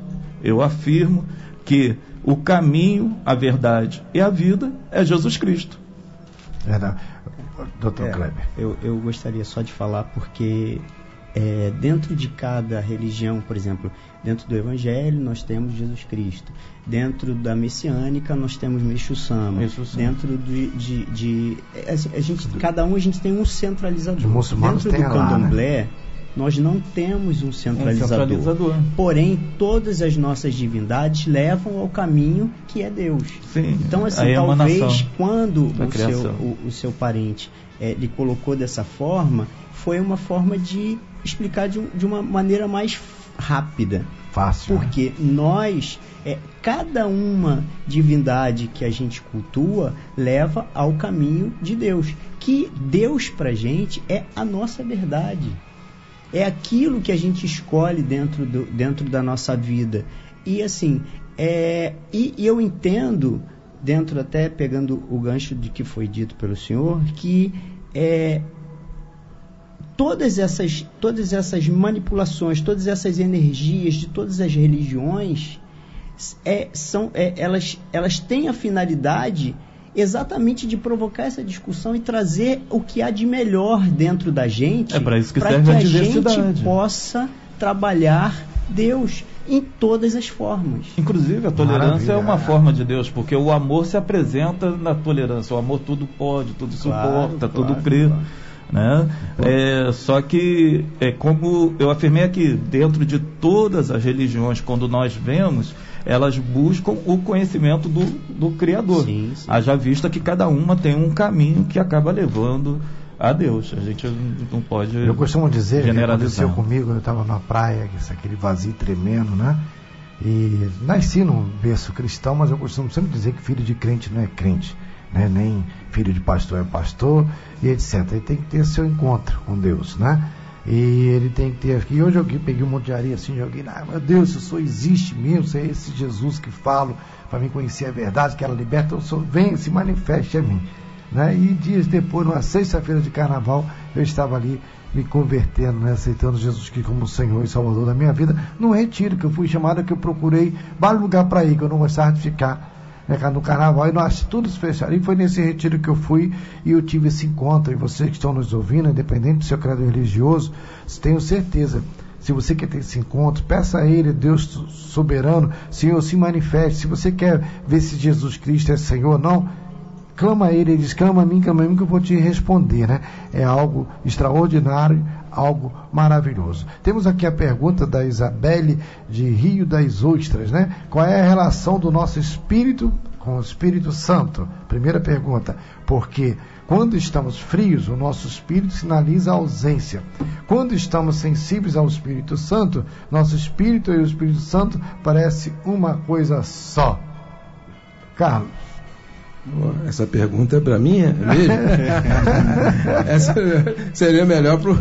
eu afirmo que o caminho, a verdade e a vida é Jesus Cristo. Era, doutor É, Kleber. eu, eu gostaria só de falar porque é, dentro de cada religião, por exemplo, dentro do Evangelho nós temos Jesus Cristo, dentro da messiânica nós temos Meixo Sama, Meixo Sama. dentro de, de, de- é, a gente, cada um a gente tem um centralizador. Os muçulmanos dentro do lá, né? Nós não temos um centralizador. centralizador. Porém, todas as nossas divindades levam ao caminho que é Deus. Sim, Então, assim, a talvez quando o seu, o, o seu parente eh, lhe colocou dessa forma, foi uma forma de explicar de, um- de uma maneira mais rápida. Fácil. né? Porque nós, é, cada uma divindade que a gente cultua leva ao caminho de Deus. Que Deus pra gente é a nossa verdade. É aquilo que a gente escolhe dentro, do, dentro da nossa vida. E assim, é, e, e eu entendo, dentro até pegando o gancho de que foi dito pelo senhor, que é, todas essas, todas essas manipulações, todas essas energias de todas as religiões, é, são, é, elas, elas têm a finalidade exatamente de provocar essa discussão e trazer o que há de melhor dentro da gente É isso que serve a a diversidade. gente possa trabalhar Deus em todas as formas. Inclusive, a tolerância Maravilha. é uma forma de Deus, porque o amor se apresenta na tolerância. O amor tudo pode, tudo Claro, suporta, claro, tudo crê. claro. Né? É, só que, é como eu afirmei aqui, dentro de todas as religiões, quando nós vemos, elas buscam o conhecimento do, do Criador. Sim, sim. Haja vista que cada uma tem um caminho que acaba levando a Deus. A gente não pode. Eu costumo dizer que aconteceu comigo, eu estava na praia, aquele vazio tremendo, né? E nasci num berço cristão, mas eu costumo sempre dizer que filho de crente não é crente, né? Nem filho de pastor é pastor e etc. Ele tem que ter seu encontro com Deus, né? E ele tem que ter. E hoje eu peguei um monte de areia assim, joguei, meu Deus, isso só existe mesmo, é esse Jesus que falo para mim conhecer a verdade, que ela liberta, eu sou, venha, se manifeste a mim. Né? E dias depois, numa sexta-feira de carnaval, eu estava ali me convertendo, né? aceitando Jesus Cristo como Senhor e Salvador da minha vida, num retiro que eu fui chamado, que eu procurei vários lugares para ir, que eu não gostava de ficar né, no carnaval, e nós fecharam. E foi nesse retiro que eu fui e eu tive esse encontro. E vocês que estão nos ouvindo, independente do seu credo religioso, tenho certeza. Se você quer ter esse encontro, peça a Ele, Deus soberano, Senhor, se manifeste. Se você quer ver se Jesus Cristo é Senhor não, clama a ele, ele diz, clama a mim, clama a mim que eu vou te responder, né? É algo extraordinário, algo maravilhoso. Temos aqui a pergunta da Isabelle de Rio das Ostras, né? Qual é a relação do nosso espírito com o Espírito Santo? Primeira pergunta, porque quando estamos frios, o nosso espírito sinaliza a ausência. Quando estamos sensíveis ao Espírito Santo, nosso espírito e o Espírito Santo parece uma coisa só. Carlos. Essa pergunta é para mim, é mesmo? [laughs] Essa seria melhor para o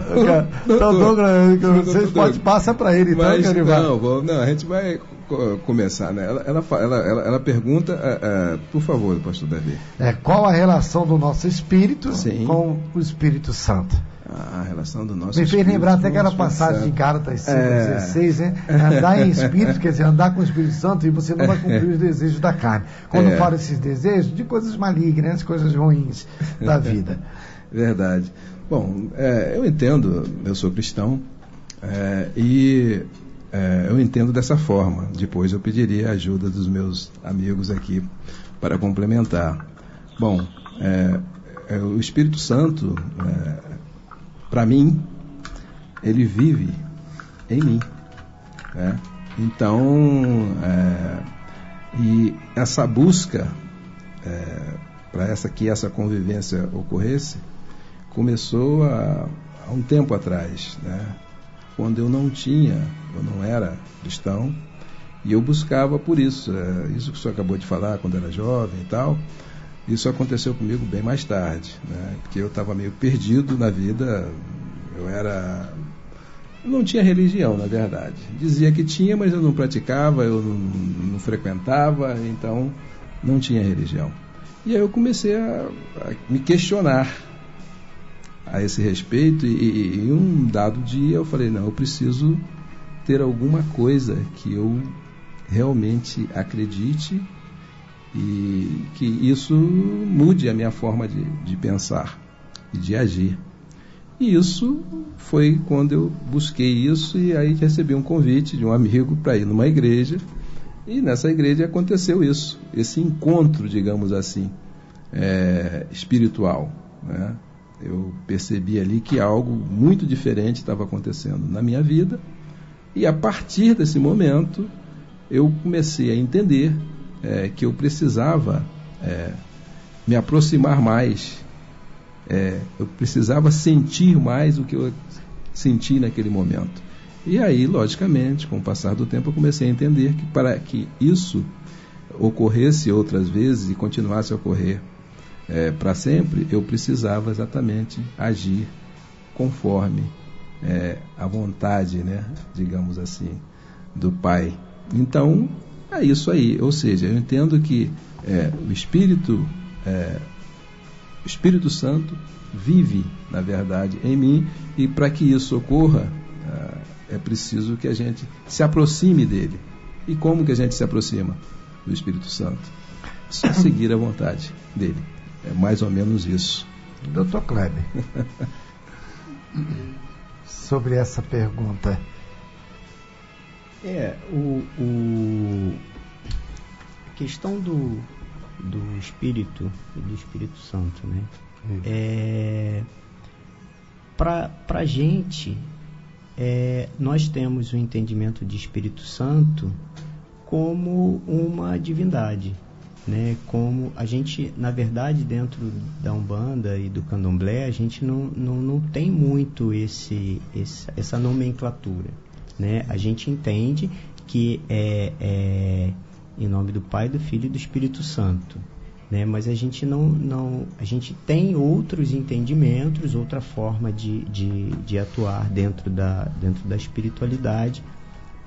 Então, Douglas, vocês podem passar para ele, então, Mas, que ele vai. não, vou- não, a gente vai co- começar, né? Ela, ela, ela, ela, pergunta, eh, por favor, pastor Davi, É, qual a relação do nosso espírito Sim. com o Espírito Santo? A relação do nosso Me fez lembrar até aquela passagem de. Gálatas 5, É. 16, né? Andar em espírito, quer dizer, andar com o Espírito Santo e você não vai cumprir os desejos da carne. Quando É. fala esses desejos, de coisas malignas, coisas ruins da vida. [laughs] Verdade. Bom, é, eu entendo, eu sou cristão, é, e é, eu entendo dessa forma. Depois eu pediria a ajuda dos meus amigos aqui para complementar. Bom, é, é, o Espírito Santo, para mim, ele vive em mim. né? Então, é, e essa busca para essa que essa convivência ocorresse começou há, há um tempo atrás, né? quando eu não tinha, eu não era cristão e eu buscava por isso. É, isso que o senhor acabou de falar quando era jovem e tal. Isso aconteceu comigo bem mais tarde, né? porque eu estava meio perdido na vida. Eu era eu não tinha religião, na verdade. Dizia que tinha, mas eu não praticava, eu não, não frequentava, então não tinha religião. E aí eu comecei a, a me questionar a esse respeito, e, e, e um dado dia eu falei: não, eu preciso ter alguma coisa que eu realmente acredite e que isso mude a minha forma de, de pensar e de agir. E isso foi quando eu busquei isso e aí recebi um convite de um amigo para ir numa igreja e nessa igreja aconteceu isso, esse encontro, digamos assim, é, espiritual. Né? Eu percebi ali que algo muito diferente estava acontecendo na minha vida e a partir desse momento eu comecei a entender é, que eu precisava é, me aproximar mais, é, eu precisava sentir mais o que eu senti naquele momento. E aí, logicamente, com o passar do tempo, eu comecei a entender que para que isso ocorresse outras vezes e continuasse a ocorrer é, para sempre, eu precisava exatamente agir conforme é, a vontade, né, digamos assim, do Pai. Então, é isso aí. Ou seja, eu entendo que é, o Espírito, é, o Espírito Santo vive, na verdade, em mim e para que isso ocorra, é, é preciso que a gente se aproxime dele. E como que a gente se aproxima do Espírito Santo? Só seguir a vontade dele. É mais ou menos isso. Doutor Kleber, [laughs] sobre essa pergunta, é, o, o a questão do, do Espírito e do Espírito Santo, né? Hum. É, para a gente, é, nós temos o entendimento de Espírito Santo como uma divindade, né? Como a gente, na verdade, dentro da Umbanda e do Candomblé, a gente não, não, não tem muito esse, esse essa nomenclatura né? A gente entende que é, é em nome do Pai, do Filho e do Espírito Santo. Né? Mas a gente não, não a gente tem outros entendimentos, outra forma de, de, de atuar dentro da, dentro da espiritualidade.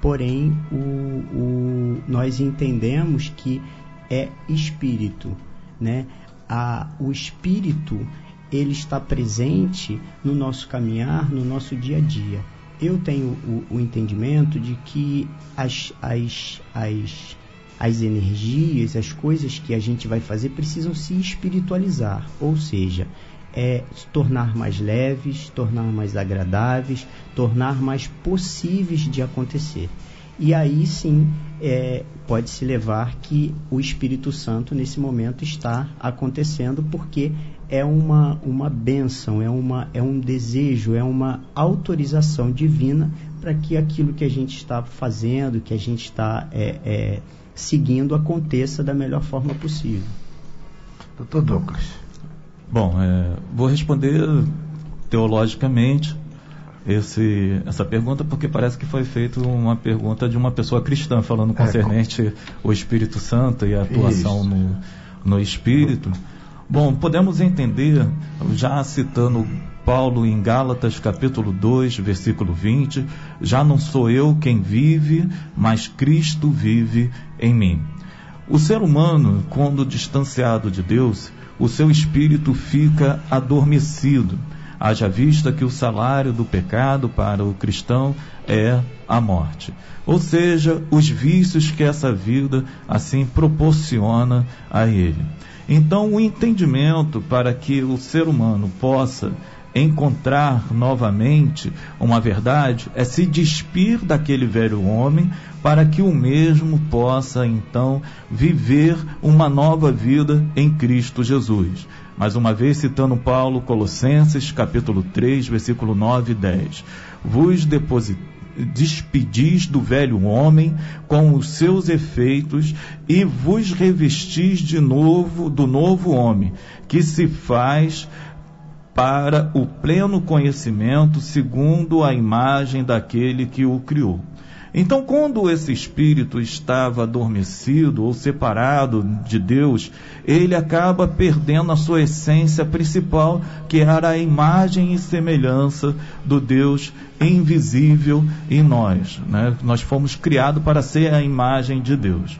Porém, o, o, nós entendemos que é espírito, né? A, o espírito ele está presente no nosso caminhar, no nosso dia a dia eu tenho o, o entendimento de que as, as, as, as energias, as coisas que a gente vai fazer precisam se espiritualizar, ou seja, é, se tornar mais leves, tornar mais agradáveis, tornar mais possíveis de acontecer. E aí sim é, pode se levar que o Espírito Santo nesse momento está acontecendo porque é uma, uma bênção, é, uma, é um desejo, é uma autorização divina para que aquilo que a gente está fazendo, que a gente está é, é, seguindo, aconteça da melhor forma possível. Doutor Douglas. Bom, é, vou responder teologicamente esse, essa pergunta porque parece que foi feita uma pergunta de uma pessoa cristã falando é, concernente é, o Espírito Santo e a atuação no, no Espírito. Bom, podemos entender, já citando Paulo em Gálatas capítulo 2, versículo 20, já não sou eu quem vive, mas Cristo vive em mim. O ser humano, quando distanciado de Deus, o seu espírito fica adormecido, haja vista que o salário do pecado para o cristão é a morte. Ou seja, os vícios que essa vida assim proporciona a ele. Então, o entendimento para que o ser humano possa encontrar novamente uma verdade é se despir daquele velho homem para que o mesmo possa então viver uma nova vida em Cristo Jesus. Mais uma vez citando Paulo, Colossenses capítulo 3, versículo 9 e 10. Vos depositei despedis do velho homem com os seus efeitos e vos revestis de novo do novo homem, que se faz para o pleno conhecimento segundo a imagem daquele que o criou. Então, quando esse espírito estava adormecido ou separado de Deus, ele acaba perdendo a sua essência principal, que era a imagem e semelhança do Deus invisível em nós. Né? Nós fomos criados para ser a imagem de Deus.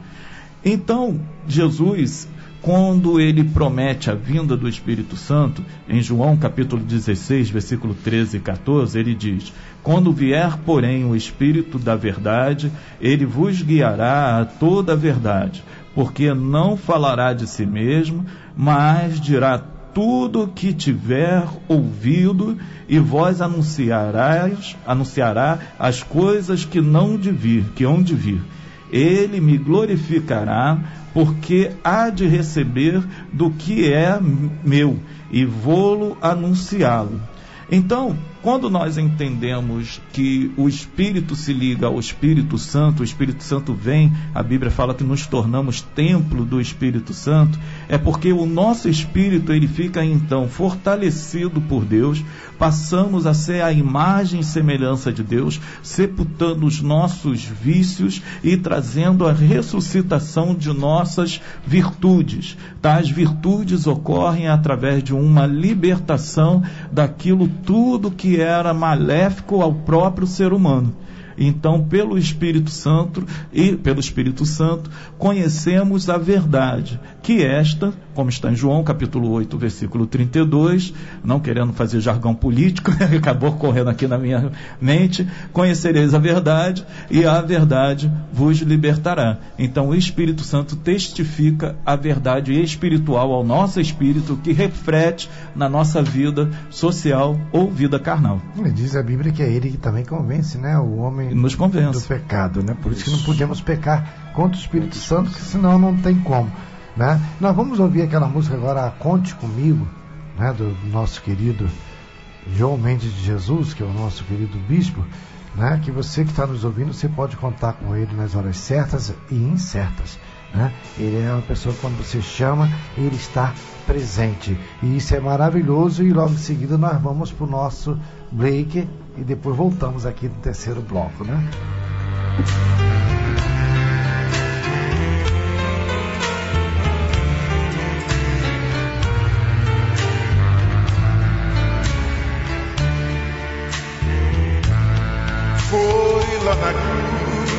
Então, Jesus quando ele promete a vinda do Espírito Santo, em João capítulo 16, versículo 13 e 14, ele diz: Quando vier, porém, o Espírito da verdade, ele vos guiará a toda a verdade, porque não falará de si mesmo, mas dirá tudo que tiver ouvido, e vós anunciarás, anunciará as coisas que não de vir, que hão de vir. Ele me glorificará, porque há de receber do que é meu, e vou-lo anunciá-lo. Então, quando nós entendemos que o Espírito se liga ao Espírito Santo, o Espírito Santo vem, a Bíblia fala que nos tornamos templo do Espírito Santo, é porque o nosso espírito ele fica então fortalecido por Deus, passamos a ser a imagem e semelhança de Deus, sepultando os nossos vícios e trazendo a ressuscitação de nossas virtudes. Tais virtudes ocorrem através de uma libertação daquilo tudo que que era maléfico ao próprio ser humano. Então, pelo Espírito Santo e pelo Espírito Santo, conhecemos a verdade, que esta, como está em João capítulo 8, versículo 32, não querendo fazer jargão político, [laughs] acabou correndo aqui na minha mente, conhecereis a verdade e a verdade vos libertará. Então, o Espírito Santo testifica a verdade espiritual ao nosso espírito que reflete na nossa vida social ou vida carnal. Diz a Bíblia que é ele que também convence, né, o homem nos convence. do pecado, né? Por isso que não podemos pecar contra o Espírito Santo, que senão não tem como, né? Nós vamos ouvir aquela música agora, Conte Comigo, né? Do nosso querido João Mendes de Jesus, que é o nosso querido bispo, né? Que você que está nos ouvindo, você pode contar com ele nas horas certas e incertas. Né? Ele é uma pessoa que quando você chama, ele está presente. E isso é maravilhoso. E logo em seguida nós vamos para o nosso break e depois voltamos aqui no terceiro bloco, né? Foi lá na cruz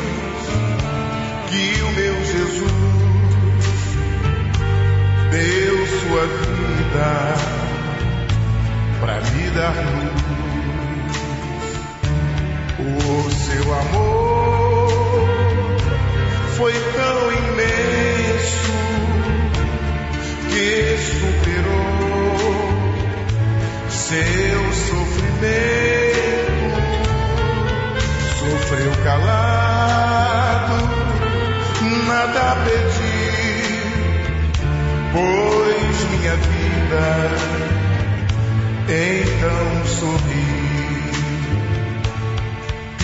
que o meu Jesus deu sua vida para me dar luz. O seu amor foi tão imenso que superou seu sofrimento. Sofreu calado, nada pedi, pois minha vida então sorri.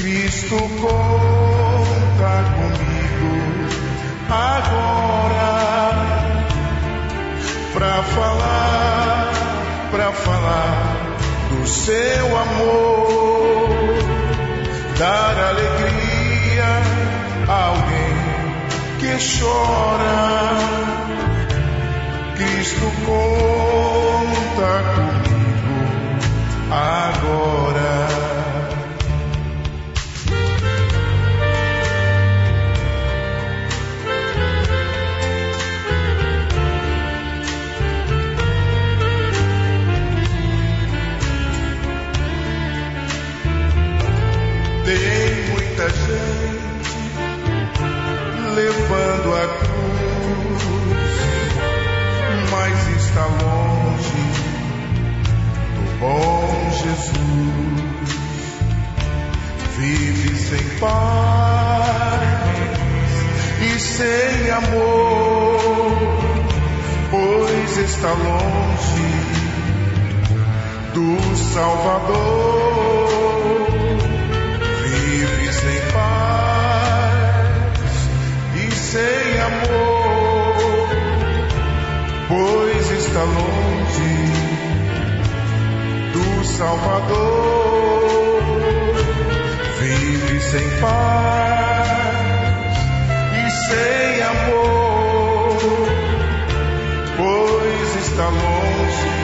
Cristo conta comigo agora para falar, para falar do seu amor, dar alegria a alguém que chora. Cristo conta comigo agora. Sem paz e sem amor, pois está longe do Salvador. sem amor, pois está longe do Salvador. Sem paz e sem amor, pois está longe.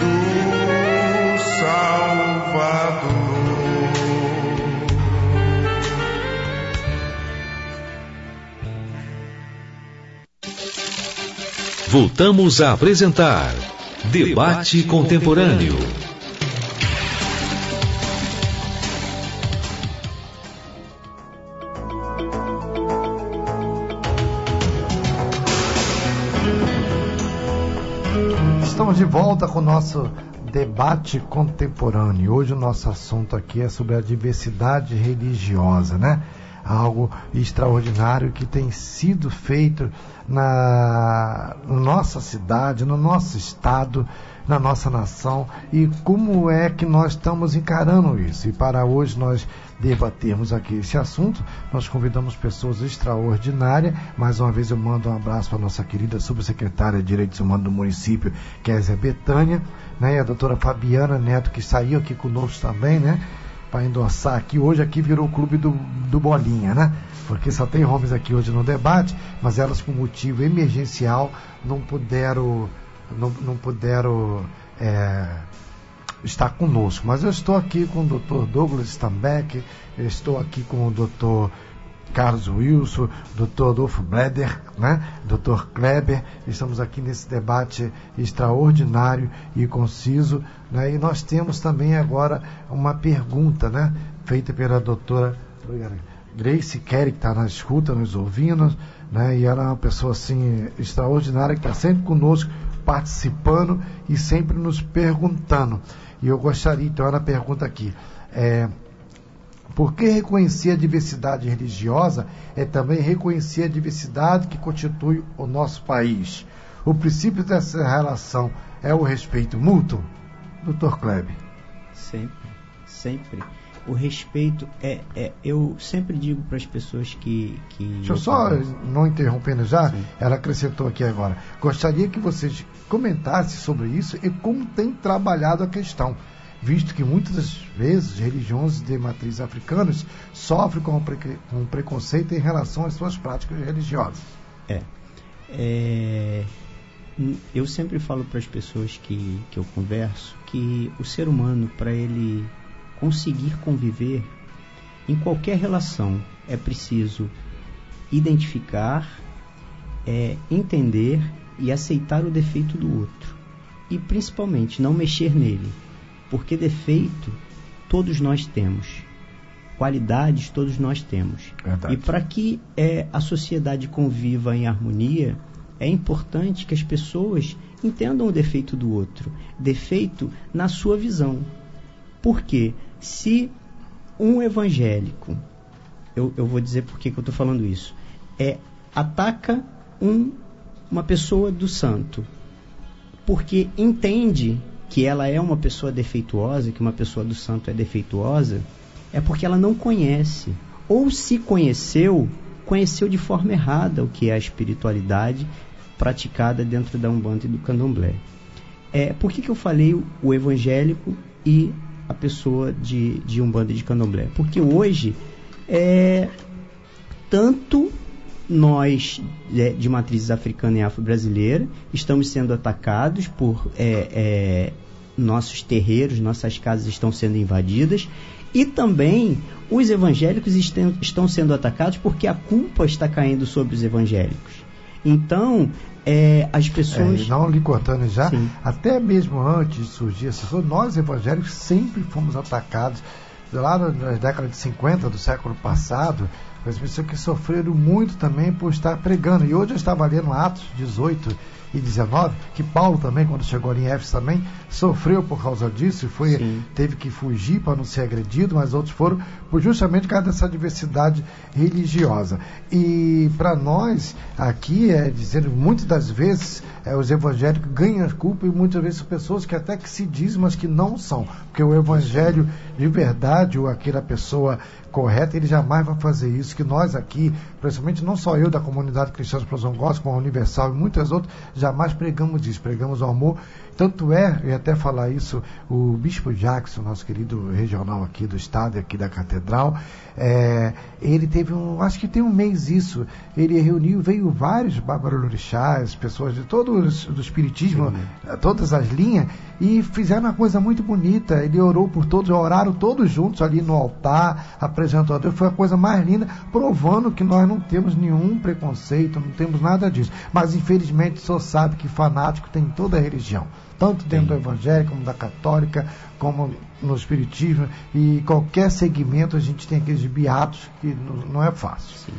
do Salvador. Voltamos a apresentar Debate Contemporâneo. Estamos de volta com o nosso debate contemporâneo. Hoje o nosso assunto aqui é sobre a diversidade religiosa, né? Algo extraordinário que tem sido feito na nossa cidade, no nosso estado, na nossa nação e como é que nós estamos encarando isso. E para hoje nós debatermos aqui esse assunto, nós convidamos pessoas extraordinárias. Mais uma vez eu mando um abraço para a nossa querida subsecretária de Direitos Humanos do município, que a Zé Betânia, né? E a doutora Fabiana Neto, que saiu aqui conosco também, né? Para endossar aqui. Hoje aqui virou o clube do, do Bolinha, né? Porque só tem homens aqui hoje no debate, mas elas por motivo emergencial não puderam não, não puderam é, estar conosco. Mas eu estou aqui com o Dr. Douglas Stambeck, estou aqui com o Dr. Carlos Wilson, Dr. Adolfo Bleder, né? Dr. Kleber, estamos aqui nesse debate extraordinário e conciso, né? E nós temos também agora uma pergunta, né? Feita pela doutora Grace Kerry, que está na escuta, nos ouvindo, né? E ela é uma pessoa assim extraordinária que está sempre conosco participando e sempre nos perguntando. E eu gostaria, então, ela pergunta aqui: é, por que reconhecer a diversidade religiosa é também reconhecer a diversidade que constitui o nosso país? O princípio dessa relação é o respeito mútuo? Doutor Kleber. Sempre, sempre o respeito é, é eu sempre digo para as pessoas que, que deixa eu só não interrompendo já Sim. ela acrescentou aqui agora gostaria que vocês comentassem sobre isso e como tem trabalhado a questão visto que muitas das vezes religiões de matriz africanas sofrem com, pre, com preconceito em relação às suas práticas religiosas. É, é eu sempre falo para as pessoas que, que eu converso que o ser humano para ele conseguir conviver em qualquer relação é preciso identificar, é, entender e aceitar o defeito do outro. E principalmente não mexer nele, porque defeito todos nós temos, qualidades todos nós temos. Verdade. E para que é, a sociedade conviva em harmonia, é importante que as pessoas entendam o defeito do outro, defeito na sua visão. Por quê? Se um evangélico, eu, eu vou dizer por que, que eu estou falando isso, é ataca um, uma pessoa do santo, porque entende que ela é uma pessoa defeituosa, que uma pessoa do santo é defeituosa, é porque ela não conhece. Ou se conheceu, conheceu de forma errada o que é a espiritualidade praticada dentro da Umbanda e do Candomblé. É, por que, que eu falei o evangélico e a pessoa de, de Umbanda e de Candomblé. Porque hoje, é, tanto nós é, de matriz africana e afro-brasileira estamos sendo atacados por é, é, nossos terreiros, nossas casas estão sendo invadidas e também os evangélicos estão, estão sendo atacados porque a culpa está caindo sobre os evangélicos. Então, é, as pessoas. É, não lhe cortando já, Sim. até mesmo antes de surgir essa coisa, nós evangélicos sempre fomos atacados. Lá nas décadas de 50 do século passado, as pessoas que sofreram muito também por estar pregando. E hoje eu estava lendo Atos 18 e 19, que Paulo também, quando chegou ali em Éfeso também, sofreu por causa disso e foi, teve que fugir para não ser agredido, mas outros foram por justamente causa dessa diversidade religiosa. E para nós, aqui, é dizendo, muitas das vezes, é, os evangélicos ganham culpa e muitas vezes são pessoas que até que se dizem, mas que não são. Porque o evangelho de verdade, ou aquela pessoa correta, ele jamais vai fazer isso, que nós aqui, principalmente não só eu da comunidade cristã de Explosão Gospel, como a Universal e muitas outras, jamais pregamos isso, pregamos o amor. Tanto é, e até falar isso, o Bispo Jackson, nosso querido regional aqui do estado e aqui da catedral, é, ele teve um, acho que tem um mês isso, ele reuniu, veio vários barbarolorixás, pessoas de todo o espiritismo, Sim. todas as linhas, e fizeram uma coisa muito bonita. Ele orou por todos, oraram todos juntos ali no altar, apresentou a Deus. Foi a coisa mais linda, provando que nós não temos nenhum preconceito, não temos nada disso. Mas infelizmente só sabe que fanático tem em toda a religião, tanto dentro Sim. do evangélico como da católica, como no espiritismo e qualquer segmento a gente tem aqueles beatos que não é fácil. Sim.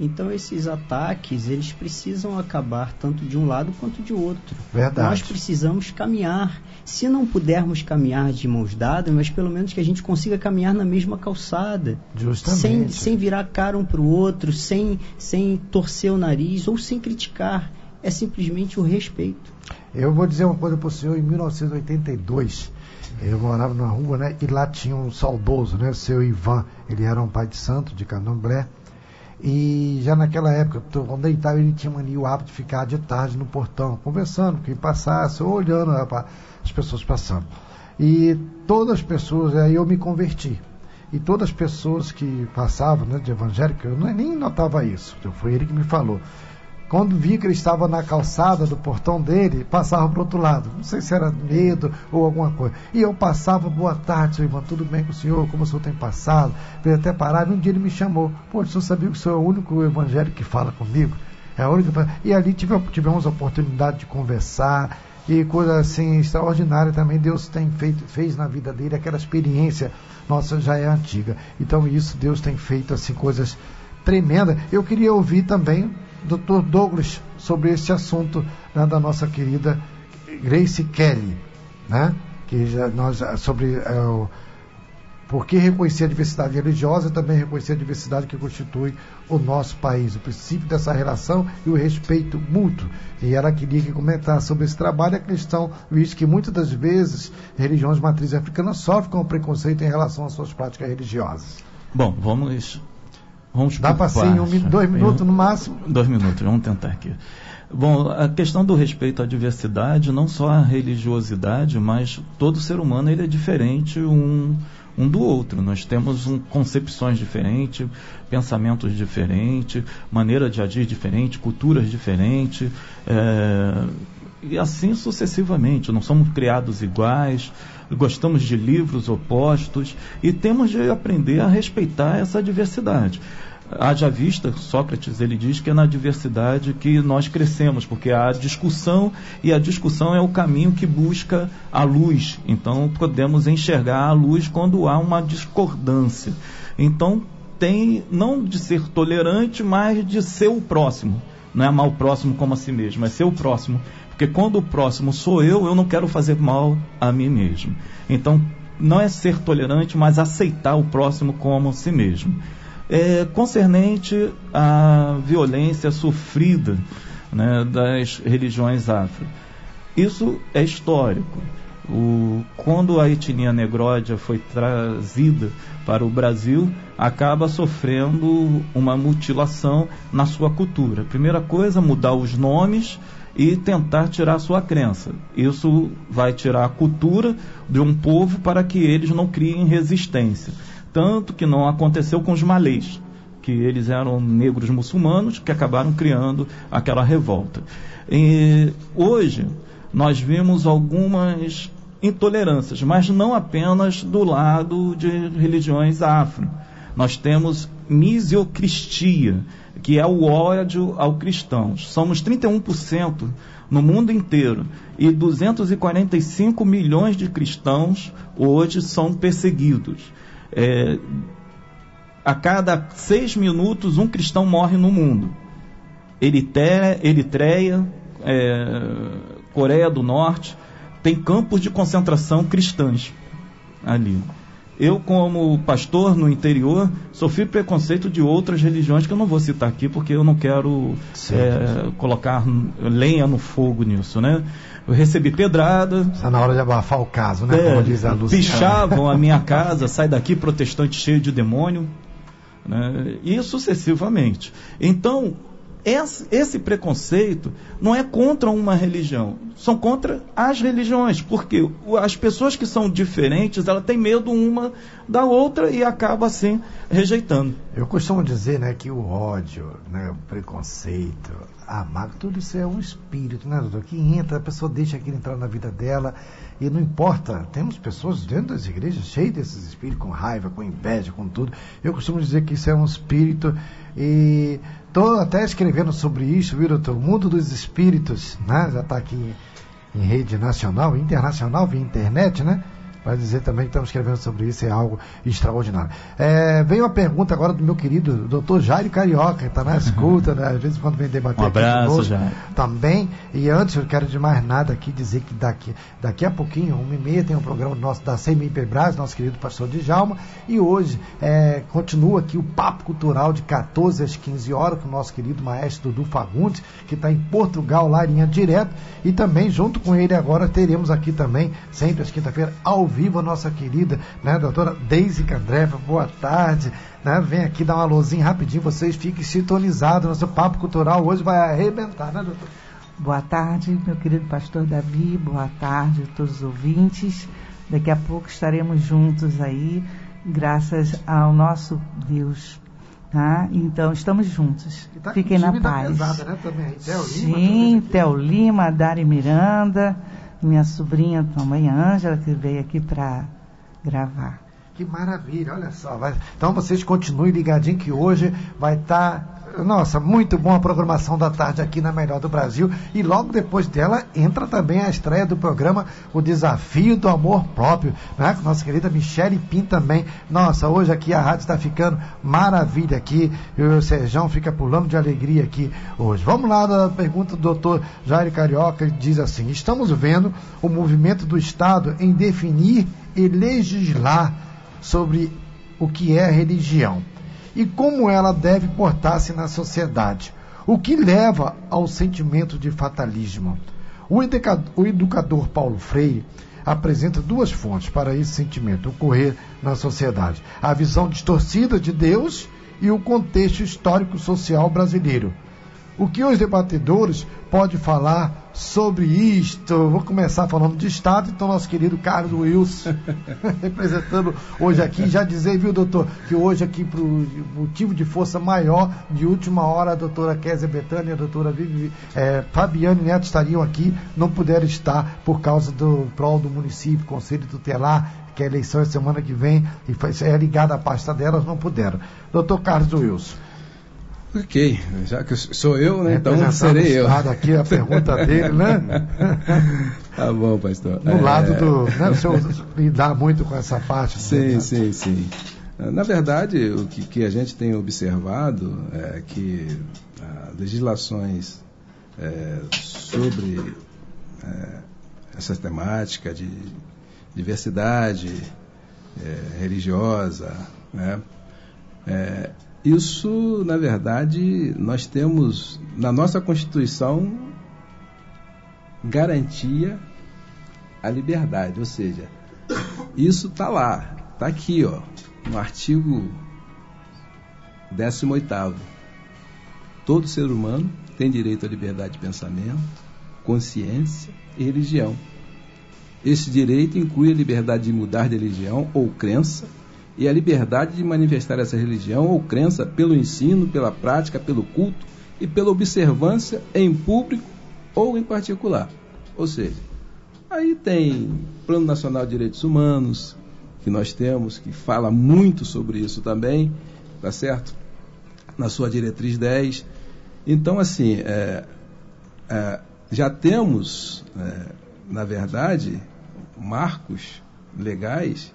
Então esses ataques, eles precisam acabar tanto de um lado quanto de outro. Verdade. Nós precisamos caminhar. Se não pudermos caminhar de mãos dadas, mas pelo menos que a gente consiga caminhar na mesma calçada. Justamente. Sem, sem virar cara um para o outro, sem, sem torcer o nariz ou sem criticar. É simplesmente o respeito. Eu vou dizer uma coisa para o senhor, em 1982, eu morava numa rua, né? E lá tinha um saudoso, né? Seu Ivan, ele era um pai de santo de Candomblé. E já naquela época, quando deitava, ele tinha mania, o hábito de ficar de tarde no portão, conversando, quem passasse, ou olhando né, as pessoas passando. E todas as pessoas, aí eu me converti. E todas as pessoas que passavam né, de evangélico, eu nem notava isso, foi ele que me falou. Quando vi que ele estava na calçada do portão dele, passava para o outro lado. Não sei se era medo ou alguma coisa. E eu passava, boa tarde, seu Ivan, tudo bem com o senhor? Como o senhor tem passado? Veio até parar. E um dia ele me chamou. Pô, o senhor sabia que o senhor é o único evangélico que fala comigo? É a única. E ali tivemos, tivemos a oportunidade de conversar e coisa assim extraordinária também Deus tem feito, fez na vida dele, aquela experiência nossa já é antiga. Então isso Deus tem feito assim coisas tremendas. Eu queria ouvir também Dr. Douglas sobre esse assunto né, da nossa querida Grace Kelly, né? Que já nós sobre é, o, por que reconhecer a diversidade religiosa e também reconhecer a diversidade que constitui o nosso país, o princípio dessa relação e o respeito mútuo. E ela queria que comentasse sobre esse trabalho a questão, visto que muitas das vezes religiões matrizes africanas sofrem com o preconceito em relação às suas práticas religiosas. Bom, vamos Vamos Dá para ser em um, dois minutos no máximo? Dois minutos, vamos tentar aqui. Bom, a questão do respeito à diversidade, não só a religiosidade, mas todo ser humano ele é diferente um, um do outro. Nós temos um, concepções diferentes, pensamentos diferentes, maneira de agir diferente, culturas diferentes, é, e assim sucessivamente. Não somos criados iguais, gostamos de livros opostos e temos de aprender a respeitar essa diversidade. Haja vista, Sócrates ele diz que é na diversidade que nós crescemos, porque há discussão e a discussão é o caminho que busca a luz. Então podemos enxergar a luz quando há uma discordância. Então tem não de ser tolerante, mas de ser o próximo. Não é amar o próximo como a si mesmo, é ser o próximo. Porque quando o próximo sou eu, eu não quero fazer mal a mim mesmo. Então não é ser tolerante, mas aceitar o próximo como si mesmo é, concernente à violência sofrida né, das religiões afro. Isso é histórico. O, quando a etnia negródia foi trazida para o Brasil, acaba sofrendo uma mutilação na sua cultura. Primeira coisa, mudar os nomes e tentar tirar a sua crença. Isso vai tirar a cultura de um povo para que eles não criem resistência. Tanto que não aconteceu com os malês, que eles eram negros muçulmanos que acabaram criando aquela revolta. E hoje nós vimos algumas intolerâncias, mas não apenas do lado de religiões afro. Nós temos misiocristia, que é o ódio aos cristãos. Somos 31% no mundo inteiro e 245 milhões de cristãos hoje são perseguidos. É, a cada seis minutos, um cristão morre no mundo. Eritreia, Eritreia é, Coreia do Norte, tem campos de concentração cristãs ali. Eu, como pastor no interior, sofri preconceito de outras religiões que eu não vou citar aqui porque eu não quero é, colocar lenha no fogo nisso, né? Eu recebi pedrada. Está na hora de abafar o caso, né? É, Como diz a Luciana. Pichavam a minha [laughs] casa, sai daqui protestante cheio de demônio. Né? E sucessivamente. Então, esse preconceito não é contra uma religião, são contra as religiões, porque as pessoas que são diferentes, ela tem medo uma da outra e acaba assim rejeitando. Eu costumo dizer, né, que o ódio, né, o preconceito, a mágoa, tudo isso é um espírito, né, doutor? Que entra, a pessoa deixa aquilo entrar na vida dela e não importa. Temos pessoas dentro das igrejas cheias desses espíritos, com raiva, com inveja, com tudo. Eu costumo dizer que isso é um espírito e estou até escrevendo sobre isso, viu, doutor? O mundo dos espíritos, né? Já está aqui em rede nacional, internacional, via internet, né? Vai dizer também que estamos escrevendo sobre isso, é algo extraordinário. É, vem uma pergunta agora do meu querido doutor Jairo Carioca, que está na escuta, né? às vezes quando vem debater um abraço, aqui conosco, também. E antes, eu quero de mais nada aqui dizer que daqui, daqui a pouquinho, uma e meia, tem um programa nosso da CMIP Brás, nosso querido pastor Djalma, e hoje é, continua aqui o Papo Cultural de 14 às 15 horas com o nosso querido maestro Dudu Fagundes, que está em Portugal, lá linha direto, e também junto com ele agora teremos aqui também, sempre às quinta-feira, ao vivo, a nossa querida, né, doutora Deise Candreva, boa tarde, né, vem aqui dar uma luzinha rapidinho, vocês fiquem sintonizados, nosso Papo Cultural hoje vai arrebentar, né, doutor? Boa tarde, meu querido pastor Davi, boa tarde a todos os ouvintes. Daqui a pouco estaremos juntos aí, graças ao nosso Deus. Tá? Então, estamos juntos. Tá Fiquem na paz. Pesada, né, Sim, Theo Lima, Dari Miranda, minha sobrinha, mãe Ângela, que veio aqui para gravar. Que maravilha, olha só. Vai... Então vocês continuem ligadinhos que hoje vai estar tá nossa, muito boa a programação da tarde aqui na Melhor do Brasil. E logo depois dela entra também a estreia do programa O Desafio do Amor Próprio, né? Nossa querida Michele Pim também. Nossa, hoje aqui a rádio está ficando maravilha aqui. E o Serjão fica pulando de alegria aqui hoje. Vamos lá na pergunta do doutor Jair Carioca, diz assim: estamos vendo o movimento do Estado em definir e legislar sobre o que é religião e como ela deve portar-se na sociedade, o que leva ao sentimento de fatalismo. O educador Paulo Freire apresenta duas fontes para esse sentimento ocorrer na sociedade: a visão distorcida de Deus e o contexto histórico-social brasileiro. O que os debatedores podem falar sobre isto? Vou começar falando de Estado, então nosso querido Carlos Wilson, [laughs] representando hoje aqui, já dizer, viu, doutor, que hoje aqui, por motivo de força maior, de última hora, a doutora Kézia Betânia e a doutora Vivi, é, Fabiane Neto estariam aqui, não puderam estar por causa do prol do município, Conselho Tutelar, que a eleição é semana que vem, e foi, é ligada à pasta delas, não puderam. Doutor Carlos Wilson. Ok, já que sou eu, né? Então serei eu. aqui a pergunta dele, né? [laughs] tá bom, pastor. No é... lado do. Né, o senhor lidar muito com essa parte. Sim, né? sim, sim. Na verdade, o que, que, a gente tem observado é que ah, legislações é, sobre é, essa temática de diversidade é, religiosa, né? Isso, na verdade, nós temos na nossa Constituição garantia a liberdade, ou seja, isso está lá, está aqui, ó, no artigo 18. Todo ser humano tem direito à liberdade de pensamento, consciência e religião. Esse direito inclui a liberdade de mudar de religião ou crença e a liberdade de manifestar essa religião ou crença pelo ensino, pela prática, pelo culto e pela observância em público ou em particular. Ou seja, aí tem Plano Nacional de Direitos Humanos, que nós temos, que fala muito sobre isso também, tá certo? Na sua diretriz 10. Então, assim, é, é, já temos, é, na verdade, marcos legais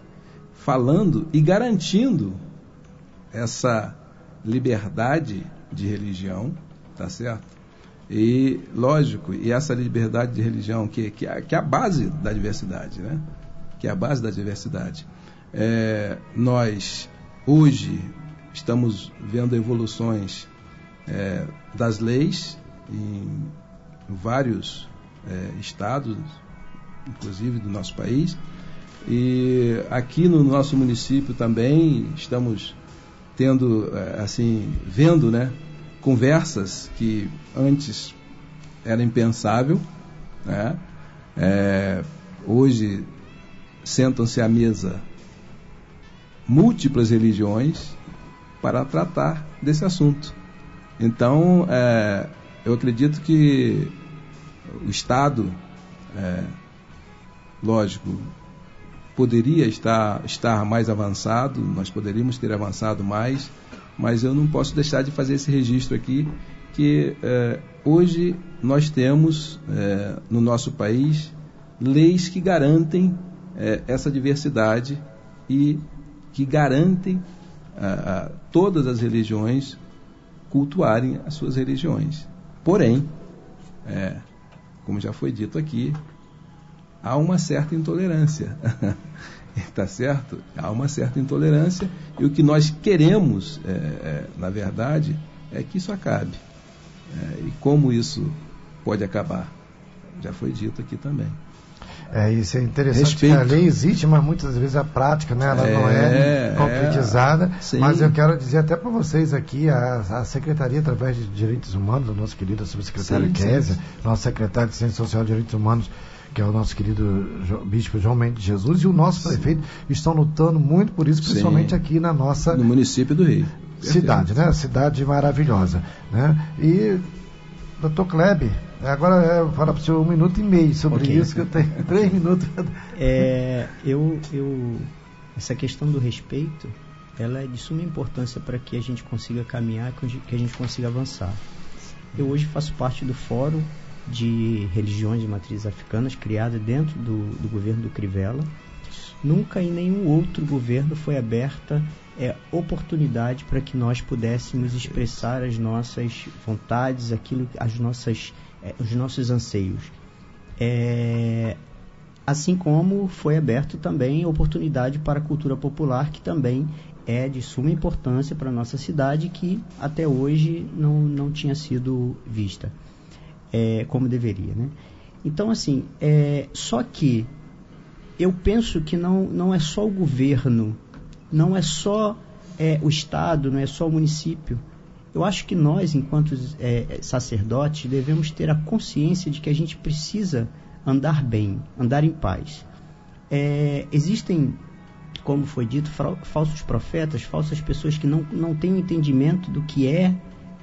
falando e garantindo essa liberdade de religião, tá certo? E, lógico, e essa liberdade de religião que, que, é, que é a base da diversidade, né? Que é a base da diversidade. É, nós, hoje, estamos vendo evoluções é, das leis em vários é, estados, inclusive do nosso país, e aqui no nosso município também estamos tendo, é, assim, vendo, né, conversas que antes era impensável, né? É, hoje sentam-se à mesa múltiplas religiões para tratar desse assunto. Então, é, eu acredito que o Estado, é, lógico, poderia estar, estar mais avançado, nós poderíamos ter avançado mais, mas eu não posso deixar de fazer esse registro aqui, que eh, hoje nós temos eh, no nosso país leis que garantem é, essa diversidade e que garantem a, todas as religiões cultuarem as suas religiões. Porém, como já foi dito aqui, há uma certa intolerância. Está [laughs] certo? Há uma certa intolerância e o que nós queremos, é, é, na verdade, é que isso acabe. É, e como isso pode acabar? Já foi dito aqui também. É, isso é interessante. Respeito. A lei existe, mas muitas vezes a prática, né, ela é, não é concretizada. É, mas eu quero dizer até para vocês aqui, a, a, Secretaria, através de Direitos Humanos, o nosso querido subsecretário Kézia, nosso secretário de Ciência Social e Direitos Humanos, que é o nosso querido Bispo João Mendes Jesus, e o nosso Sim. prefeito estão lutando muito por isso, principalmente Sim. aqui na nossa. No município do Rio. Cidade, né? Cidade maravilhosa. Né? E, doutor Klebe, agora eu vou falar para o senhor um minuto e meio sobre okay. isso, que eu tenho [laughs] três minutos. É, eu, eu, essa questão do respeito, ela é de suma importância para que a gente consiga caminhar, que a gente consiga avançar. Eu hoje faço parte do Fórum de Religiões de Matrizes Africanas, criada dentro do, do governo do Crivella. Nunca em nenhum outro governo foi aberta é, oportunidade para que nós pudéssemos expressar as nossas vontades, aquilo, as nossas, é, os nossos anseios. É, assim como foi aberto também oportunidade para a cultura popular, que também é de suma importância para a nossa cidade, que até hoje não, não tinha sido vista é, como deveria. Né? Então, assim, é, só que eu penso que não, não é só o governo, não é só é, o Estado, não é só o município. Eu acho que nós, enquanto é, sacerdotes, devemos ter a consciência de que a gente precisa andar bem, andar em paz. É, existem, como foi dito, falsos profetas, falsas pessoas que não, não têm entendimento do que é,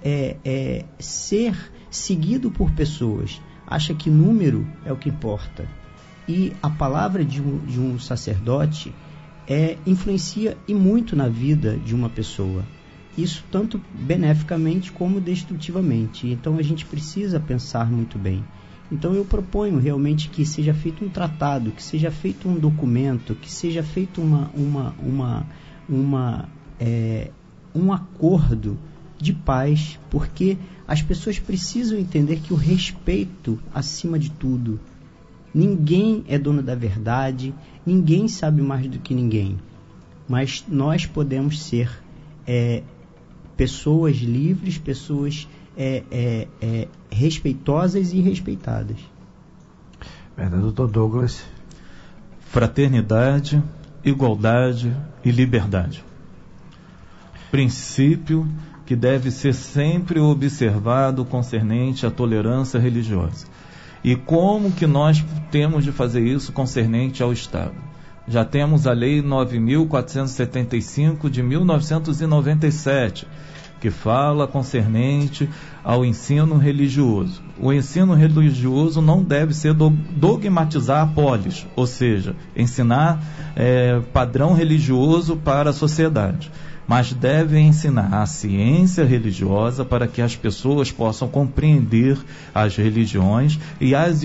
é, é ser seguido por pessoas, acha que número é o que importa. E a palavra de um, de um sacerdote é, influencia e muito na vida de uma pessoa. Isso tanto beneficamente como destrutivamente. Então a gente precisa pensar muito bem. Então eu proponho realmente que seja feito um tratado, que seja feito um documento, que seja feito uma, uma, uma, uma é, um acordo de paz, porque as pessoas precisam entender que o respeito acima de tudo. Ninguém é dono da verdade, ninguém sabe mais do que ninguém, mas nós podemos ser é, pessoas livres, pessoas é, é, é respeitosas e respeitadas. Verdade, doutor Douglas. Fraternidade, igualdade e liberdade. Princípio que deve ser sempre observado concernente à tolerância religiosa. E como que nós temos de fazer isso concernente ao Estado? Já temos a Lei 9.475 de 1997, que fala concernente ao ensino religioso. O ensino religioso não deve ser dogmatizar a polis, ou seja, ensinar é, padrão religioso para a sociedade mas deve ensinar a ciência religiosa para que as pessoas possam compreender as religiões e, as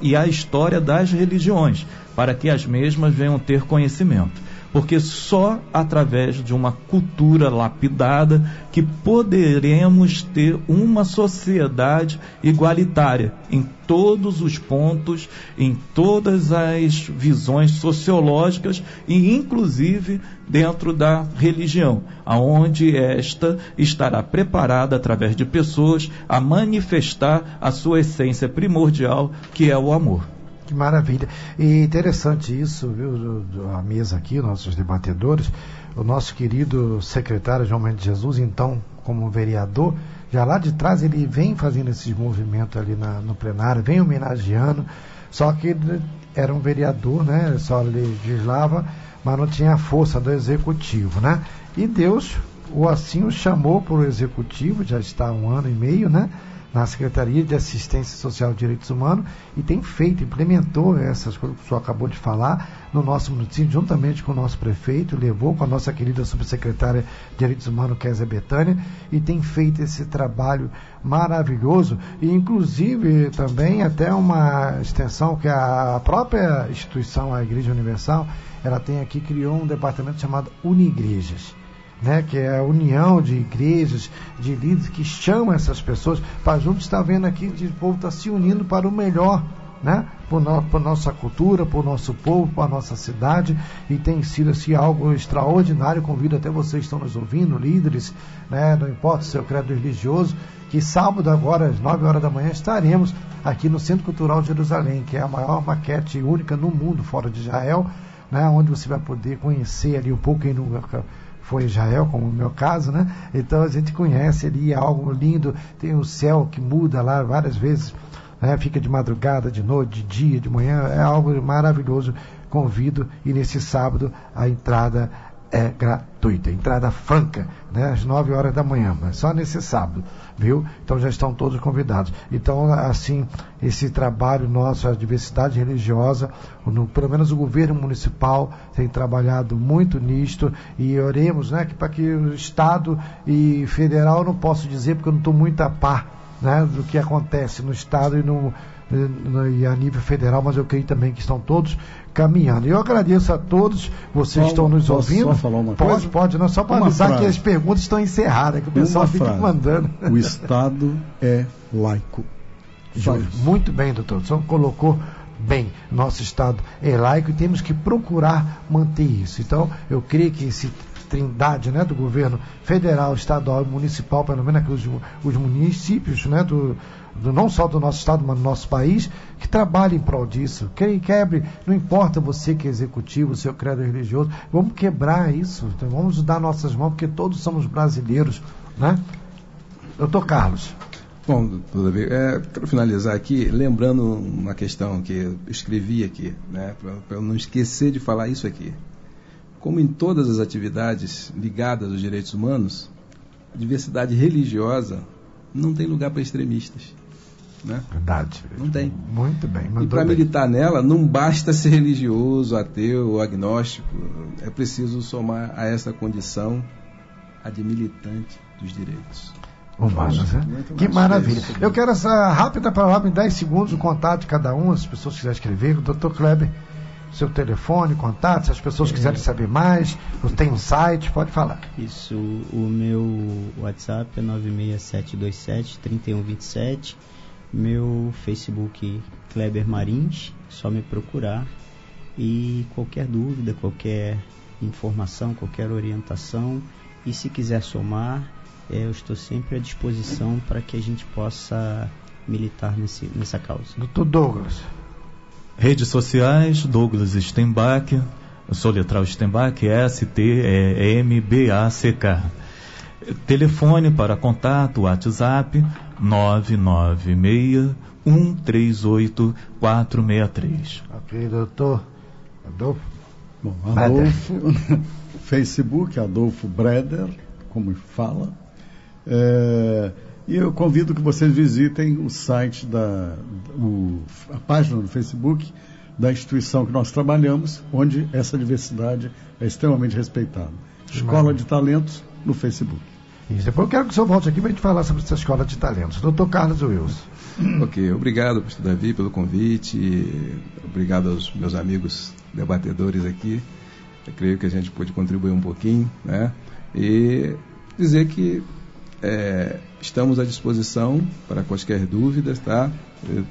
e a história das religiões, para que as mesmas venham ter conhecimento porque só através de uma cultura lapidada que poderemos ter uma sociedade igualitária em todos os pontos, em todas as visões sociológicas e inclusive dentro da religião, aonde esta estará preparada através de pessoas a manifestar a sua essência primordial, que é o amor. Que maravilha. E interessante isso, viu, a mesa aqui, nossos debatedores, o nosso querido secretário João Mendes Jesus, então, como vereador, já lá de trás ele vem fazendo esses movimentos ali na, no plenário, vem homenageando, só que ele era um vereador, né? Só legislava, mas não tinha a força do executivo, né? E Deus o assim o chamou para o executivo, já está um ano e meio, né? Na Secretaria de Assistência Social e Direitos Humanos e tem feito, implementou essas coisas que o senhor acabou de falar no nosso município, juntamente com o nosso prefeito, levou com a nossa querida subsecretária de Direitos Humanos, Kézia Betânia, e tem feito esse trabalho maravilhoso e inclusive também até uma extensão que a própria instituição, a Igreja Universal, ela tem aqui, criou um departamento chamado Unigrejas né, que é a união de igrejas, de líderes que chamam essas pessoas para juntos estar vendo aqui que o povo está se unindo para o melhor, né, por, no, por nossa cultura, por nosso povo, por nossa cidade, e tem sido assim algo extraordinário. Convido até vocês que estão nos ouvindo, líderes, né, não importa o seu credo religioso, que sábado agora às 9 horas da manhã estaremos aqui no Centro Cultural de Jerusalém, que é a maior maquete única no mundo fora de Israel, né, onde você vai poder conhecer ali um pouco quem nunca foi Israel, como no meu caso, né? Então a gente conhece ali algo lindo, tem o céu que muda lá várias vezes, né? fica de madrugada, de noite, de dia, de manhã, é algo maravilhoso. Convido e nesse sábado a entrada é gratuita, entrada franca, né, às 9 horas da manhã, mas só nesse sábado, viu? Então já estão todos convidados. Então, assim, esse trabalho nosso, a diversidade religiosa, no, pelo menos o governo municipal tem trabalhado muito nisto e oremos, né, que para que o Estado e federal, não posso dizer porque eu não estou muito a par, né, do que acontece no Estado e no e a nível federal, mas eu creio também que estão todos caminhando. Eu agradeço a todos, vocês Paulo, estão nos ouvindo. Só falar uma pode, coisa? pode, não, só para avisar frase. que as perguntas estão encerradas, que o pessoal uma fica frase. mandando. O Estado é laico. [laughs] Muito bem, doutor. Senhor colocou bem. Nosso Estado é laico e temos que procurar manter isso. Então, eu creio que esse trindade né, do governo federal, estadual e municipal, pelo menos aqui os, os municípios né, do, não só do nosso estado, mas do nosso país, que trabalhem em prol disso. Que, quebre, não importa você que é executivo, seu credo religioso, vamos quebrar isso, então, vamos dar nossas mãos, porque todos somos brasileiros. Né? Doutor Carlos. Bom, doutor Davi, é, quero finalizar aqui lembrando uma questão que eu escrevi aqui, né, para eu não esquecer de falar isso aqui. Como em todas as atividades ligadas aos direitos humanos, diversidade religiosa não tem lugar para extremistas. Né? Verdade. Não tem. Muito bem. E para militar nela, não basta ser religioso, ateu ou agnóstico. É preciso somar a essa condição a de militante dos direitos. Humanos, né? Que maravilha. Eu quero essa rápida palavra, em 10 segundos, o contato de cada um, as pessoas quiserem escrever. O doutor Kleber, seu telefone, contato, se as pessoas quiserem saber mais, tem um site, pode falar. Isso, o meu WhatsApp é 96727-3127. Meu Facebook Kleber Marins, só me procurar. E qualquer dúvida, qualquer informação, qualquer orientação. E se quiser somar, é, eu estou sempre à disposição para que a gente possa militar nesse, nessa causa. Doutor Douglas. Redes sociais, Douglas Stenbach, letral Stenbach, S-T-E-M-B-A-C-K. Telefone para contato, WhatsApp, 996 138 463. Ok, doutor. Adolfo? Bom, Adolfo, [laughs] Facebook, Adolfo Breder, como fala. É, e eu convido que vocês visitem o site da o, a página do Facebook da instituição que nós trabalhamos, onde essa diversidade é extremamente respeitada. Escola de Talentos no Facebook. Isso. Depois eu quero que o senhor volte aqui para a gente falar sobre essa escola de talentos. Doutor Carlos Wilson. [clears throat] Ok, obrigado, pastor Davi, pelo convite. Obrigado aos meus amigos debatedores aqui. Eu creio que a gente pôde contribuir um pouquinho, né? E dizer que é, estamos à disposição para quaisquer dúvidas, tá?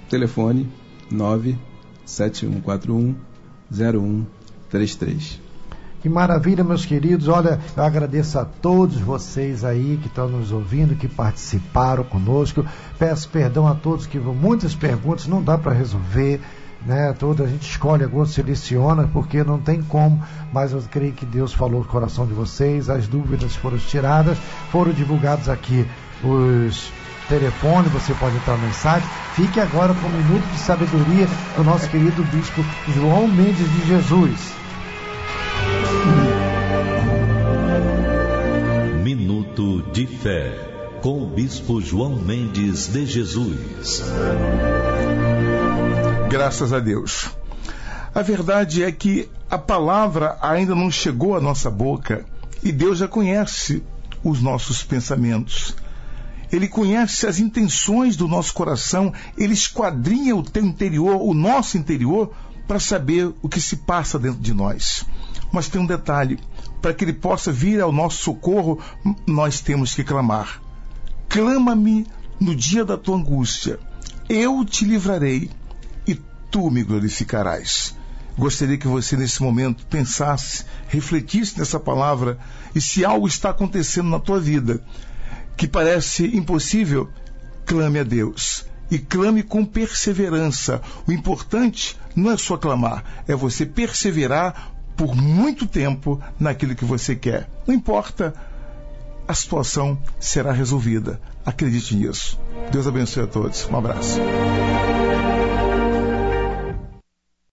Telefone 97141 0133. Que maravilha, meus queridos. Olha, eu agradeço a todos vocês aí que estão nos ouvindo, que participaram conosco. Peço perdão a todos que muitas perguntas não dá para resolver. Né, toda a gente escolhe algumas, seleciona, porque não tem como, mas eu creio que Deus falou no coração de vocês, as dúvidas foram tiradas, foram divulgados aqui os telefones, você pode entrar no site. Fique agora com o minuto de sabedoria do nosso querido bispo João Mendes de Jesus. Minuto de fé. com o Bispo João Mendes de Jesus. Graças a Deus. A verdade é que a palavra ainda não chegou à nossa boca e Deus já conhece os nossos pensamentos. Ele conhece as intenções do nosso coração, ele esquadrinha o teu interior, o nosso interior, para saber o que se passa dentro de nós. Mas tem um detalhe: para que ele possa vir ao nosso socorro, nós temos que clamar. Clama-me no dia da tua angústia, eu te livrarei e tu me glorificarás. Gostaria que você, nesse momento, pensasse, refletisse nessa palavra e se algo está acontecendo na tua vida que parece impossível, clame a Deus. E clame com perseverança. O importante não é só clamar, é você perseverar por muito tempo naquilo que você quer. Não importa, a situação será resolvida. Acredite nisso. Deus abençoe a todos. Um abraço.